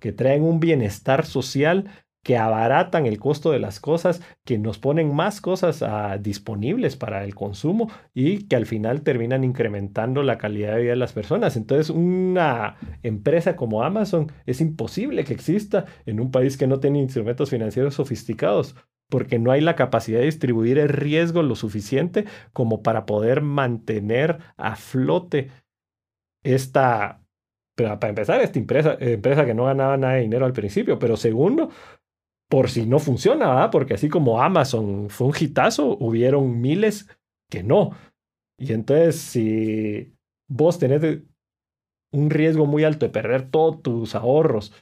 que traen un bienestar social que abaratan el costo de las cosas, que nos ponen más cosas ah, disponibles para el consumo y que al final terminan incrementando la calidad de vida de las personas. Entonces, una empresa como Amazon es imposible que exista en un país que no tiene instrumentos financieros sofisticados porque no hay la capacidad de distribuir el riesgo lo suficiente como para poder mantener a flote esta, para empezar, esta empresa, empresa que no ganaba nada de dinero al principio, pero segundo, por si no funciona. Porque así como Amazon fue un hitazo, hubieron miles que no. Y entonces, si vos tenés un riesgo muy alto de perder todos tus ahorros,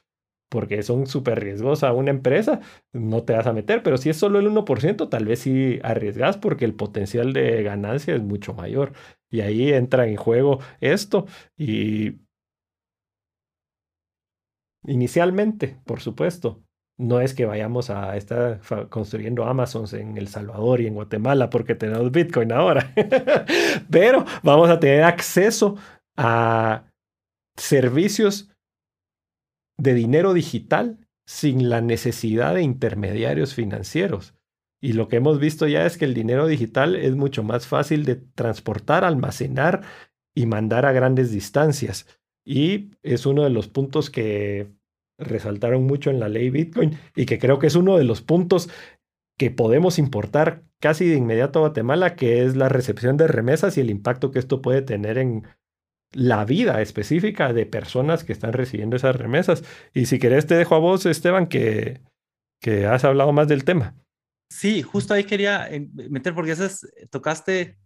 porque son súper riesgosa una empresa, no te vas a meter, pero si es solo el 1%, tal vez sí arriesgas porque el potencial de ganancia es mucho mayor. Y ahí entra en juego esto y inicialmente, por supuesto, no es que vayamos a estar construyendo Amazons en El Salvador y en Guatemala porque tenemos Bitcoin ahora, pero vamos a tener acceso a servicios de dinero digital sin la necesidad de intermediarios financieros. Y lo que hemos visto ya es que el dinero digital es mucho más fácil de transportar, almacenar y mandar a grandes distancias. Y es uno de los puntos que resaltaron mucho en la ley Bitcoin y que creo que es uno de los puntos que podemos importar casi de inmediato a Guatemala, que es la recepción de remesas y el impacto que esto puede tener en la vida específica de personas que están recibiendo esas remesas. Y si querés te dejo a vos, Esteban, que, que has hablado más del tema. Sí, justo ahí quería eh, meter porque esas, tocaste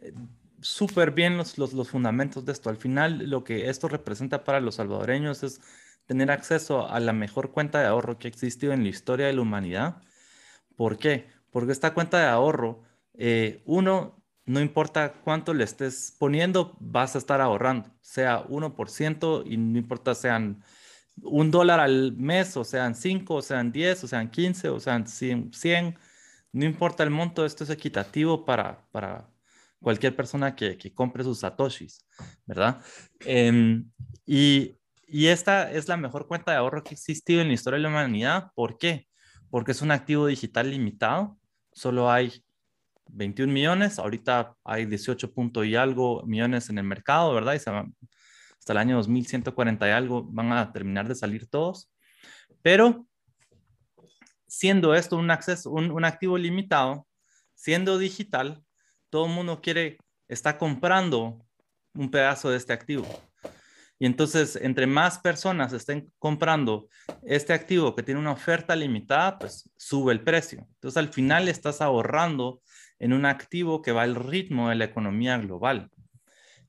eh, súper bien los, los, los fundamentos de esto. Al final, lo que esto representa para los salvadoreños es tener acceso a la mejor cuenta de ahorro que ha existido en la historia de la humanidad. ¿Por qué? Porque esta cuenta de ahorro, eh, uno, no importa cuánto le estés poniendo, vas a estar ahorrando, sea 1% y no importa sean un dólar al mes, o sean 5, o sean 10, o sean 15, o sean 100, no importa el monto, esto es equitativo para, para cualquier persona que, que compre sus satoshis, ¿verdad? Em, y y esta es la mejor cuenta de ahorro que ha existido en la historia de la humanidad. ¿Por qué? Porque es un activo digital limitado. Solo hay 21 millones. Ahorita hay 18 punto y algo millones en el mercado, ¿verdad? Y hasta el año 2140 y algo van a terminar de salir todos. Pero siendo esto un, acceso, un, un activo limitado, siendo digital, todo el mundo quiere, está comprando un pedazo de este activo. Y entonces, entre más personas estén comprando este activo que tiene una oferta limitada, pues sube el precio. Entonces, al final estás ahorrando en un activo que va al ritmo de la economía global.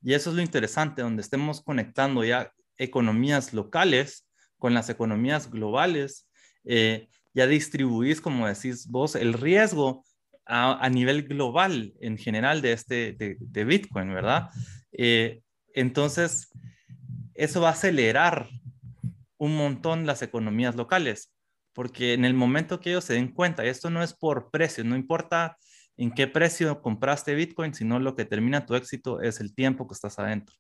Y eso es lo interesante, donde estemos conectando ya economías locales con las economías globales, eh, ya distribuís, como decís vos, el riesgo a, nivel global en general de este de, Bitcoin, ¿verdad? Eh, entonces, eso va a acelerar un montón las economías locales, porque en el momento que ellos se den cuenta, esto no es por precio, no importa en qué precio compraste Bitcoin, sino lo que termina tu éxito es el tiempo que estás adentro.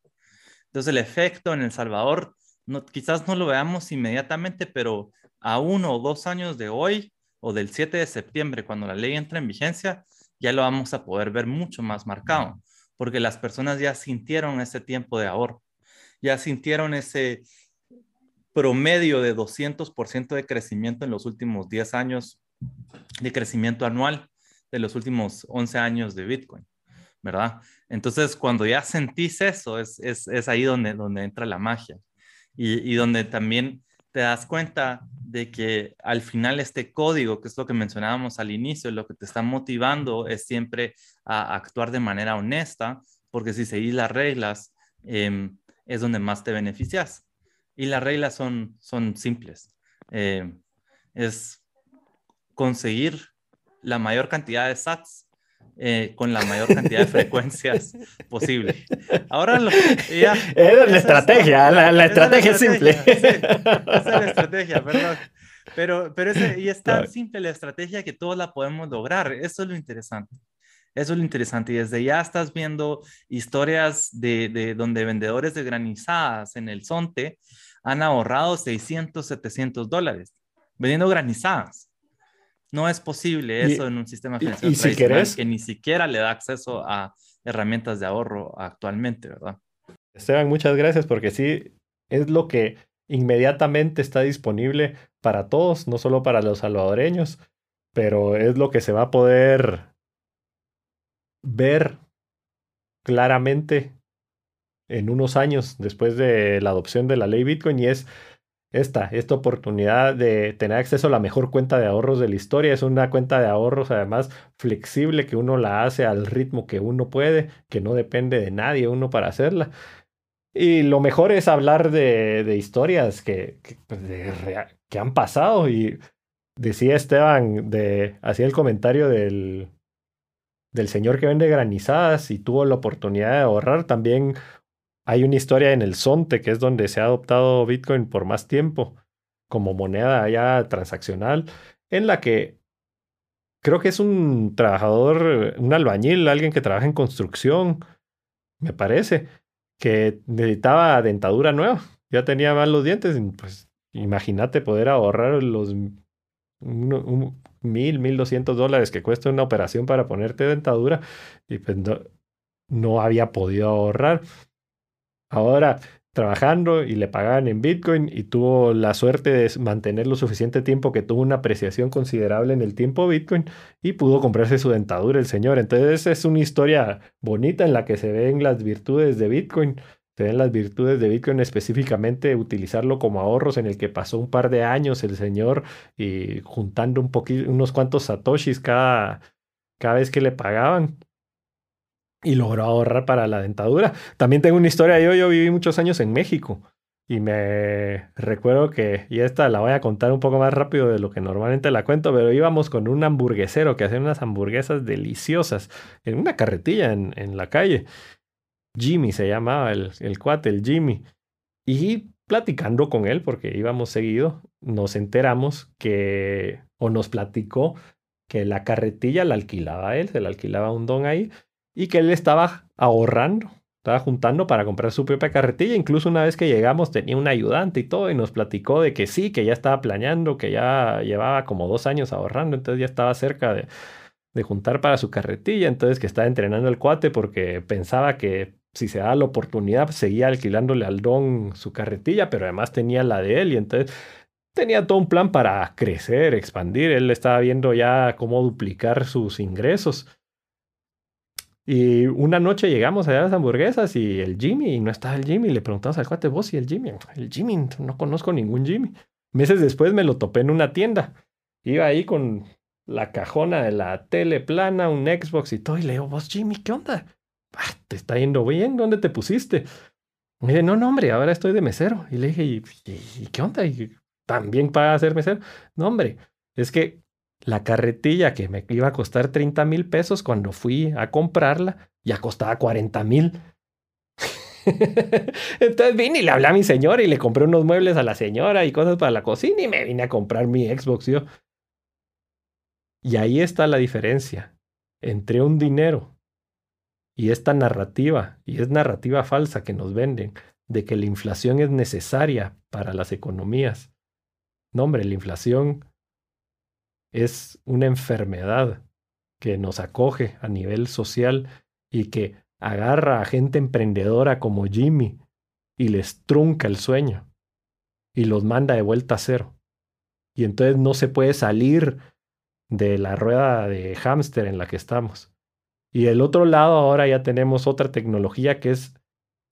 Entonces el efecto en El Salvador, no, quizás no lo veamos inmediatamente, pero a uno o dos años de hoy o del 7 de septiembre, cuando la ley entra en vigencia, ya lo vamos a poder ver mucho más marcado, porque las personas ya sintieron ese tiempo de ahorro ya sintieron ese promedio de 200% de crecimiento en los últimos 10 años de crecimiento anual de los últimos 11 años de Bitcoin, ¿verdad? Entonces, cuando ya sentís eso, es, ahí donde, donde entra la magia y, donde también te das cuenta de que al final este código, que es lo que mencionábamos al inicio, lo que te está motivando es siempre a actuar de manera honesta, porque si seguís las reglas, eh, es donde más te beneficias. Y las reglas son, son simples. Eh, es conseguir la mayor cantidad de sats eh, con la mayor cantidad de frecuencias posible. Ahora lo, ya, es la estrategia, la, estrategia es simple. esa es la estrategia, perdón. Pero, pero y es tan simple la estrategia que todos la podemos lograr. Eso es lo interesante. Eso es lo interesante. Y desde ya estás viendo historias de, de donde vendedores de granizadas en el Zonte han ahorrado 600, 700 dólares vendiendo granizadas. No es posible eso en un sistema financiero que ni siquiera le da acceso a herramientas de ahorro actualmente, ¿verdad? Esteban, muchas gracias porque sí, es lo que inmediatamente está disponible para todos, no solo para los salvadoreños, pero es lo que se va a poder ver claramente en unos años después de la adopción de la ley Bitcoin y es esta, esta oportunidad de tener acceso a la mejor cuenta de ahorros de la historia. Es una cuenta de ahorros además flexible que uno la hace al ritmo que uno puede, que no depende de nadie uno para hacerla. Y lo mejor es hablar de, historias que, pues, que, han pasado. Y decía Esteban, hacía el comentario del, del señor que vende granizadas y tuvo la oportunidad de ahorrar. También hay una historia en el Sonte, que es donde se ha adoptado Bitcoin por más tiempo como moneda ya transaccional, en la que creo que es un trabajador, un albañil, alguien que trabaja en construcción, me parece, que necesitaba dentadura nueva. Ya tenía mal los dientes, pues imagínate poder ahorrar los mil, mil doscientos dólares que cuesta una operación para ponerte dentadura y pues no, había podido ahorrar. Ahora trabajando y le pagaban en Bitcoin y tuvo la suerte de mantener lo suficiente tiempo que tuvo una apreciación considerable en el tiempo Bitcoin y pudo comprarse su dentadura el señor. Entonces es una historia bonita en la que se ven las virtudes de Bitcoin. Se ven las virtudes de Bitcoin específicamente utilizarlo como ahorros en el que pasó un par de años el señor y juntando unos cuantos satoshis cada, cada vez que le pagaban y logró ahorrar para la dentadura. También tengo una historia, yo, viví muchos años en México y me recuerdo que, y esta la voy a contar un poco más rápido de lo que normalmente la cuento, pero íbamos con un hamburguesero que hacía unas hamburguesas deliciosas en una carretilla en la calle. Jimmy se llamaba el, el cuate, el Jimmy. Y platicando con él, porque íbamos seguido, nos enteramos que, o nos platicó que la carretilla la alquilaba él, se la alquilaba un don ahí, y que él estaba ahorrando, estaba juntando para comprar su propia carretilla. Incluso una vez que llegamos tenía un ayudante y todo y nos platicó de que sí, que ya estaba planeando, que ya llevaba como dos años ahorrando, entonces ya estaba cerca de, de juntar para su carretilla, entonces que estaba entrenando el cuate porque pensaba que si se daba la oportunidad seguía alquilándole al don su carretilla, pero además tenía la de él y entonces tenía todo un plan para crecer, expandir. Él estaba viendo ya cómo duplicar sus ingresos. Y una noche llegamos allá a las hamburguesas y el Jimmy, y no estaba el Jimmy, le preguntamos al cuate, vos y el Jimmy. El Jimmy, no conozco ningún Jimmy. Meses después me lo topé en una tienda. Iba ahí con la cajona de la tele plana, un Xbox y todo, y le digo, vos Jimmy, ¿qué onda? Ah, te está yendo bien, ¿dónde te pusiste? Me dice, no, no, hombre, ahora estoy de mesero. Y le dije, ¿y, y qué onda? ¿Y ¿También para ser mesero? No, hombre, es que la carretilla que me iba a costar 30 mil pesos cuando fui a comprarla, ya costaba 40 mil. Entonces vine y le hablé a mi señora y le compré unos muebles a la señora y cosas para la cocina y me vine a comprar mi Xbox yo. Y ahí está la diferencia entre un dinero y esta narrativa, y es narrativa falsa que nos venden, de que la inflación es necesaria para las economías. No, hombre, la inflación es una enfermedad que nos acoge a nivel social y que agarra a gente emprendedora como Jimmy y les trunca el sueño y los manda de vuelta a cero. Y entonces no se puede salir de la rueda de hámster en la que estamos. Y del otro lado ahora ya tenemos otra tecnología que es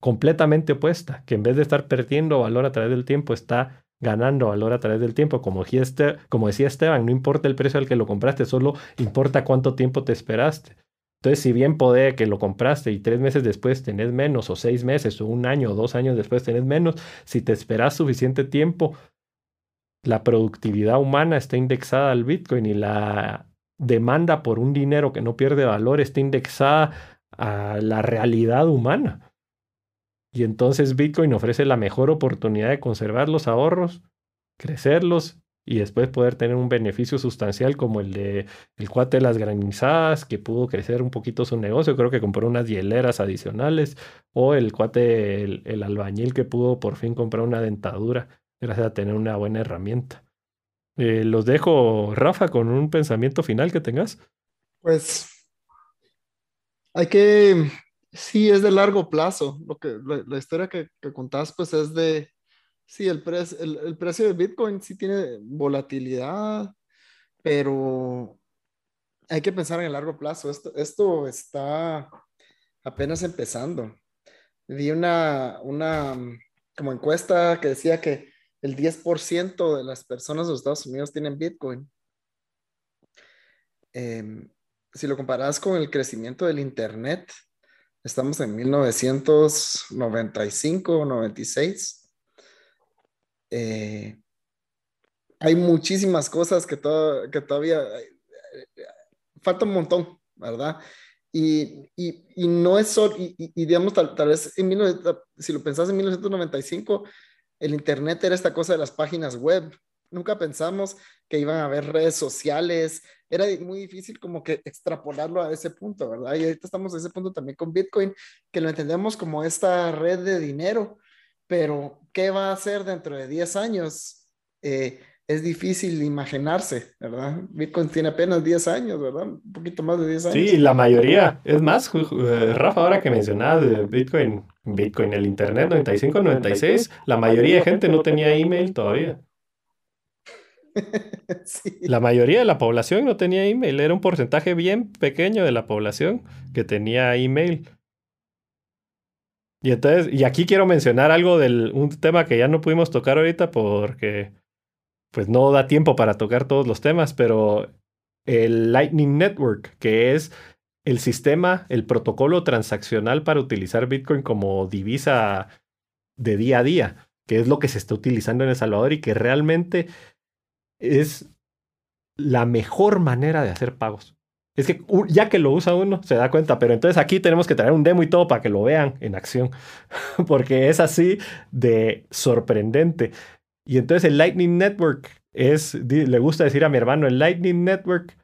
completamente opuesta, que en vez de estar perdiendo valor a través del tiempo, está ganando valor a través del tiempo. Como, este, como decía Esteban, no importa el precio al que lo compraste, solo importa cuánto tiempo te esperaste. Entonces, si bien puede que lo compraste y tres meses después tenés menos, o seis meses, o un año, o dos años después tenés menos, si te esperas suficiente tiempo, la productividad humana está indexada al Bitcoin y la demanda por un dinero que no pierde valor está indexada a la realidad humana. Y entonces Bitcoin ofrece la mejor oportunidad de conservar los ahorros, crecerlos y después poder tener un beneficio sustancial como el de el cuate de las granizadas que pudo crecer un poquito su negocio, creo que compró unas hieleras adicionales o el cuate el, albañil que pudo por fin comprar una dentadura gracias a tener una buena herramienta. Eh, los dejo, Rafa, con un pensamiento final que tengas. Pues hay que, sí, es de largo plazo. Lo que, la, historia que, que contás, pues es de, Sí, el, el, precio de Bitcoin sí tiene volatilidad, pero hay que pensar en el largo plazo. Esto, esto está apenas empezando. Vi una, una como encuesta que decía que el 10% de las personas de los Estados Unidos tienen Bitcoin. Em, si lo comparas con el crecimiento del Internet, estamos en 1995 o 96 eh, hay muchísimas cosas que, todavía eh, falta un montón, ¿verdad? Y, y, no es solo, y, digamos, tal, vez en si lo pensás en 1995, el Internet era esta cosa de las páginas web. Nunca pensamos que iban a haber redes sociales. Era muy difícil como que extrapolarlo a ese punto, ¿verdad? Y ahorita estamos a ese punto también con Bitcoin, que lo entendemos como esta red de dinero pero ¿qué va a hacer dentro de 10 años? Eh, es difícil imaginarse, ¿verdad? Bitcoin tiene apenas 10 años, ¿verdad? Un poquito más de 10 años. Sí, la mayoría. Es más, eh, Rafa, ahora que mencionabas de Bitcoin, Bitcoin, el Internet 95, 96, la mayoría de gente no tenía email todavía. La mayoría de la población no tenía email, era un porcentaje bien pequeño de la población que tenía email. Y entonces, y aquí quiero mencionar algo del un tema que ya no pudimos tocar ahorita porque pues no da tiempo para tocar todos los temas, pero el Lightning Network, que es el sistema, el protocolo transaccional para utilizar Bitcoin como divisa de día a día, que es lo que se está utilizando en El Salvador y que realmente es la mejor manera de hacer pagos. Es que ya que lo usa uno, se da cuenta, pero entonces aquí tenemos que traer un demo y todo para que lo vean en acción, porque es así de sorprendente. Y entonces el Lightning Network es, le gusta decir a mi hermano, el Lightning Network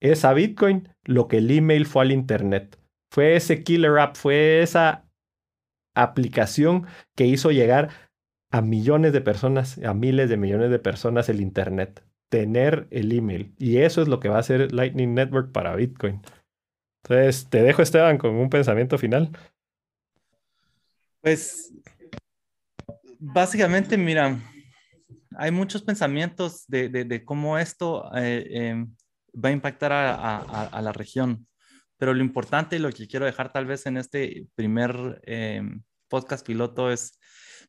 es a Bitcoin lo que el email fue al Internet. Fue ese killer app, fue esa aplicación que hizo llegar a millones de personas, a miles de millones de personas el Internet tener el email. Y eso es lo que va a hacer Lightning Network para Bitcoin. Entonces, te dejo, Esteban, con un pensamiento final. Pues, básicamente, mira, hay muchos pensamientos de, cómo esto eh, em, va a impactar a, la región. Pero lo importante y lo que quiero dejar tal vez en este primer em, podcast piloto es,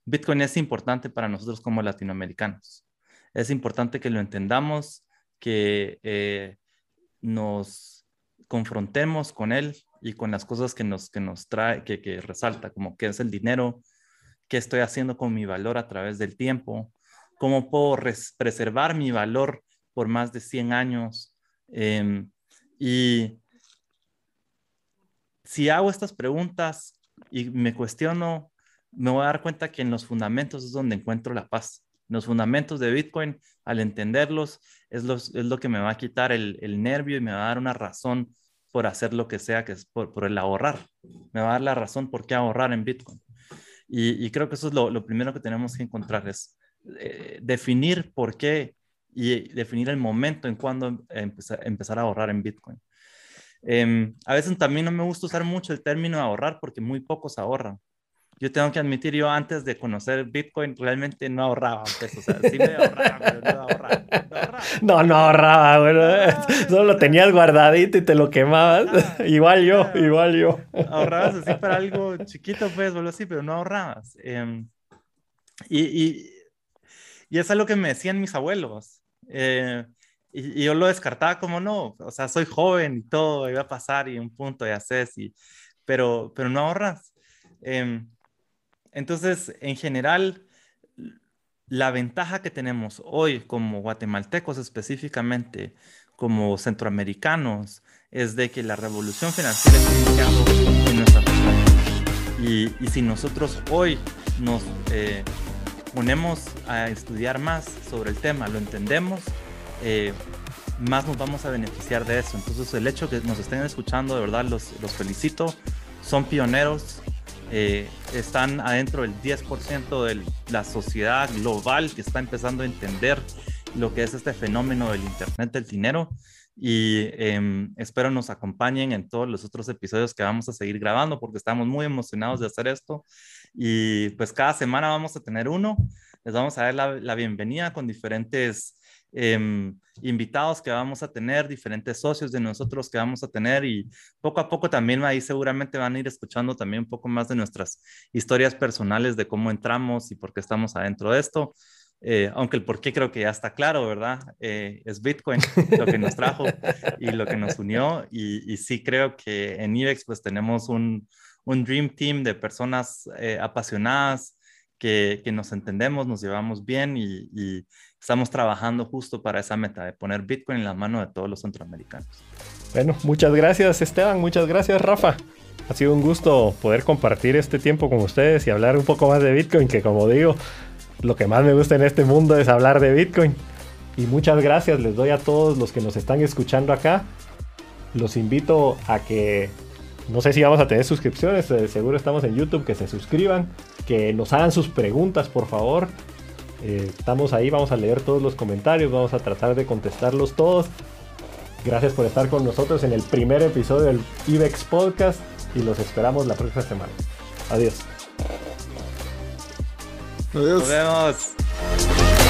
Bitcoin es importante para nosotros como latinoamericanos es importante que lo entendamos, que eh, nos confrontemos con él y con las cosas que nos, que nos trae, que, que resalta, como qué es el dinero, qué estoy haciendo con mi valor a través del tiempo, cómo puedo preservar mi valor por más de 100 años. Em, y si hago estas preguntas y me cuestiono, me voy a dar cuenta que en los fundamentos es donde encuentro la paz los fundamentos de Bitcoin, al entenderlos, es, es lo que me va a quitar el, nervio y me va a dar una razón por hacer lo que sea, que es por, el ahorrar. Me va a dar la razón por qué ahorrar en Bitcoin. Y, creo que eso es lo, primero que tenemos que encontrar, es eh, definir por qué y definir el momento en cuando empezar, empezar a ahorrar en Bitcoin. Em, a veces también no me gusta usar mucho el término ahorrar porque muy pocos ahorran yo tengo que admitir, yo antes de conocer Bitcoin realmente no ahorraba pues, O sea, sí me ahorraba, pero no ahorraba. No, no ahorraba, bueno. Ah, Solo lo tenías guardadito y te lo quemabas. igual yo, igual yo. Ahorrabas así para algo chiquito, pues, o algo así, pero no ahorrabas. Em, y, y, y, es algo que me decían mis abuelos. Eh, y, yo lo descartaba como no, o sea, soy joven y todo, iba a pasar y un punto ya haces, pero, pero no ahorras. Eh, entonces, en general, la ventaja que tenemos hoy como guatemaltecos específicamente, como centroamericanos, es de que la revolución financiera está iniciando en nuestra y, y si nosotros hoy nos eh, ponemos a estudiar más sobre el tema, lo entendemos, eh, más nos vamos a beneficiar de eso. Entonces el hecho que nos estén escuchando, de verdad los, los felicito, son pioneros, eh, están adentro del 10% de la sociedad global que está empezando a entender lo que es este fenómeno del Internet del dinero. Y em, espero nos acompañen en todos los otros episodios que vamos a seguir grabando porque estamos muy emocionados de hacer esto y pues cada semana vamos a tener uno. Les vamos a dar la, bienvenida con diferentes em, invitados que vamos a tener, diferentes socios de nosotros que vamos a tener y poco a poco también ahí seguramente van a ir escuchando también un poco más de nuestras historias personales de cómo entramos y por qué estamos adentro de esto. Eh, aunque el por qué creo que ya está claro, ¿verdad? Eh, es Bitcoin lo que nos trajo y lo que nos unió. Y, sí creo que en IBEX pues tenemos un, un Dream Team de personas eh, apasionadas que, que, nos entendemos, nos llevamos bien y, y, estamos trabajando justo para esa meta de poner Bitcoin en la mano de todos los centroamericanos. Bueno, muchas gracias Esteban, muchas gracias Rafa. Ha sido un gusto poder compartir este tiempo con ustedes y hablar un poco más de Bitcoin, que como digo, lo que más me gusta en este mundo es hablar de Bitcoin. Y muchas gracias les doy a todos los que nos están escuchando acá. Los invito a que, no sé si vamos a tener suscripciones, eh, seguro estamos en YouTube, que se suscriban, que nos hagan sus preguntas, por favor. Eh, estamos ahí, vamos a leer todos los comentarios, vamos a tratar de contestarlos todos. Gracias por estar con nosotros en el primer episodio del IBEX Podcast y los esperamos la próxima semana. Adiós. Nos vemos.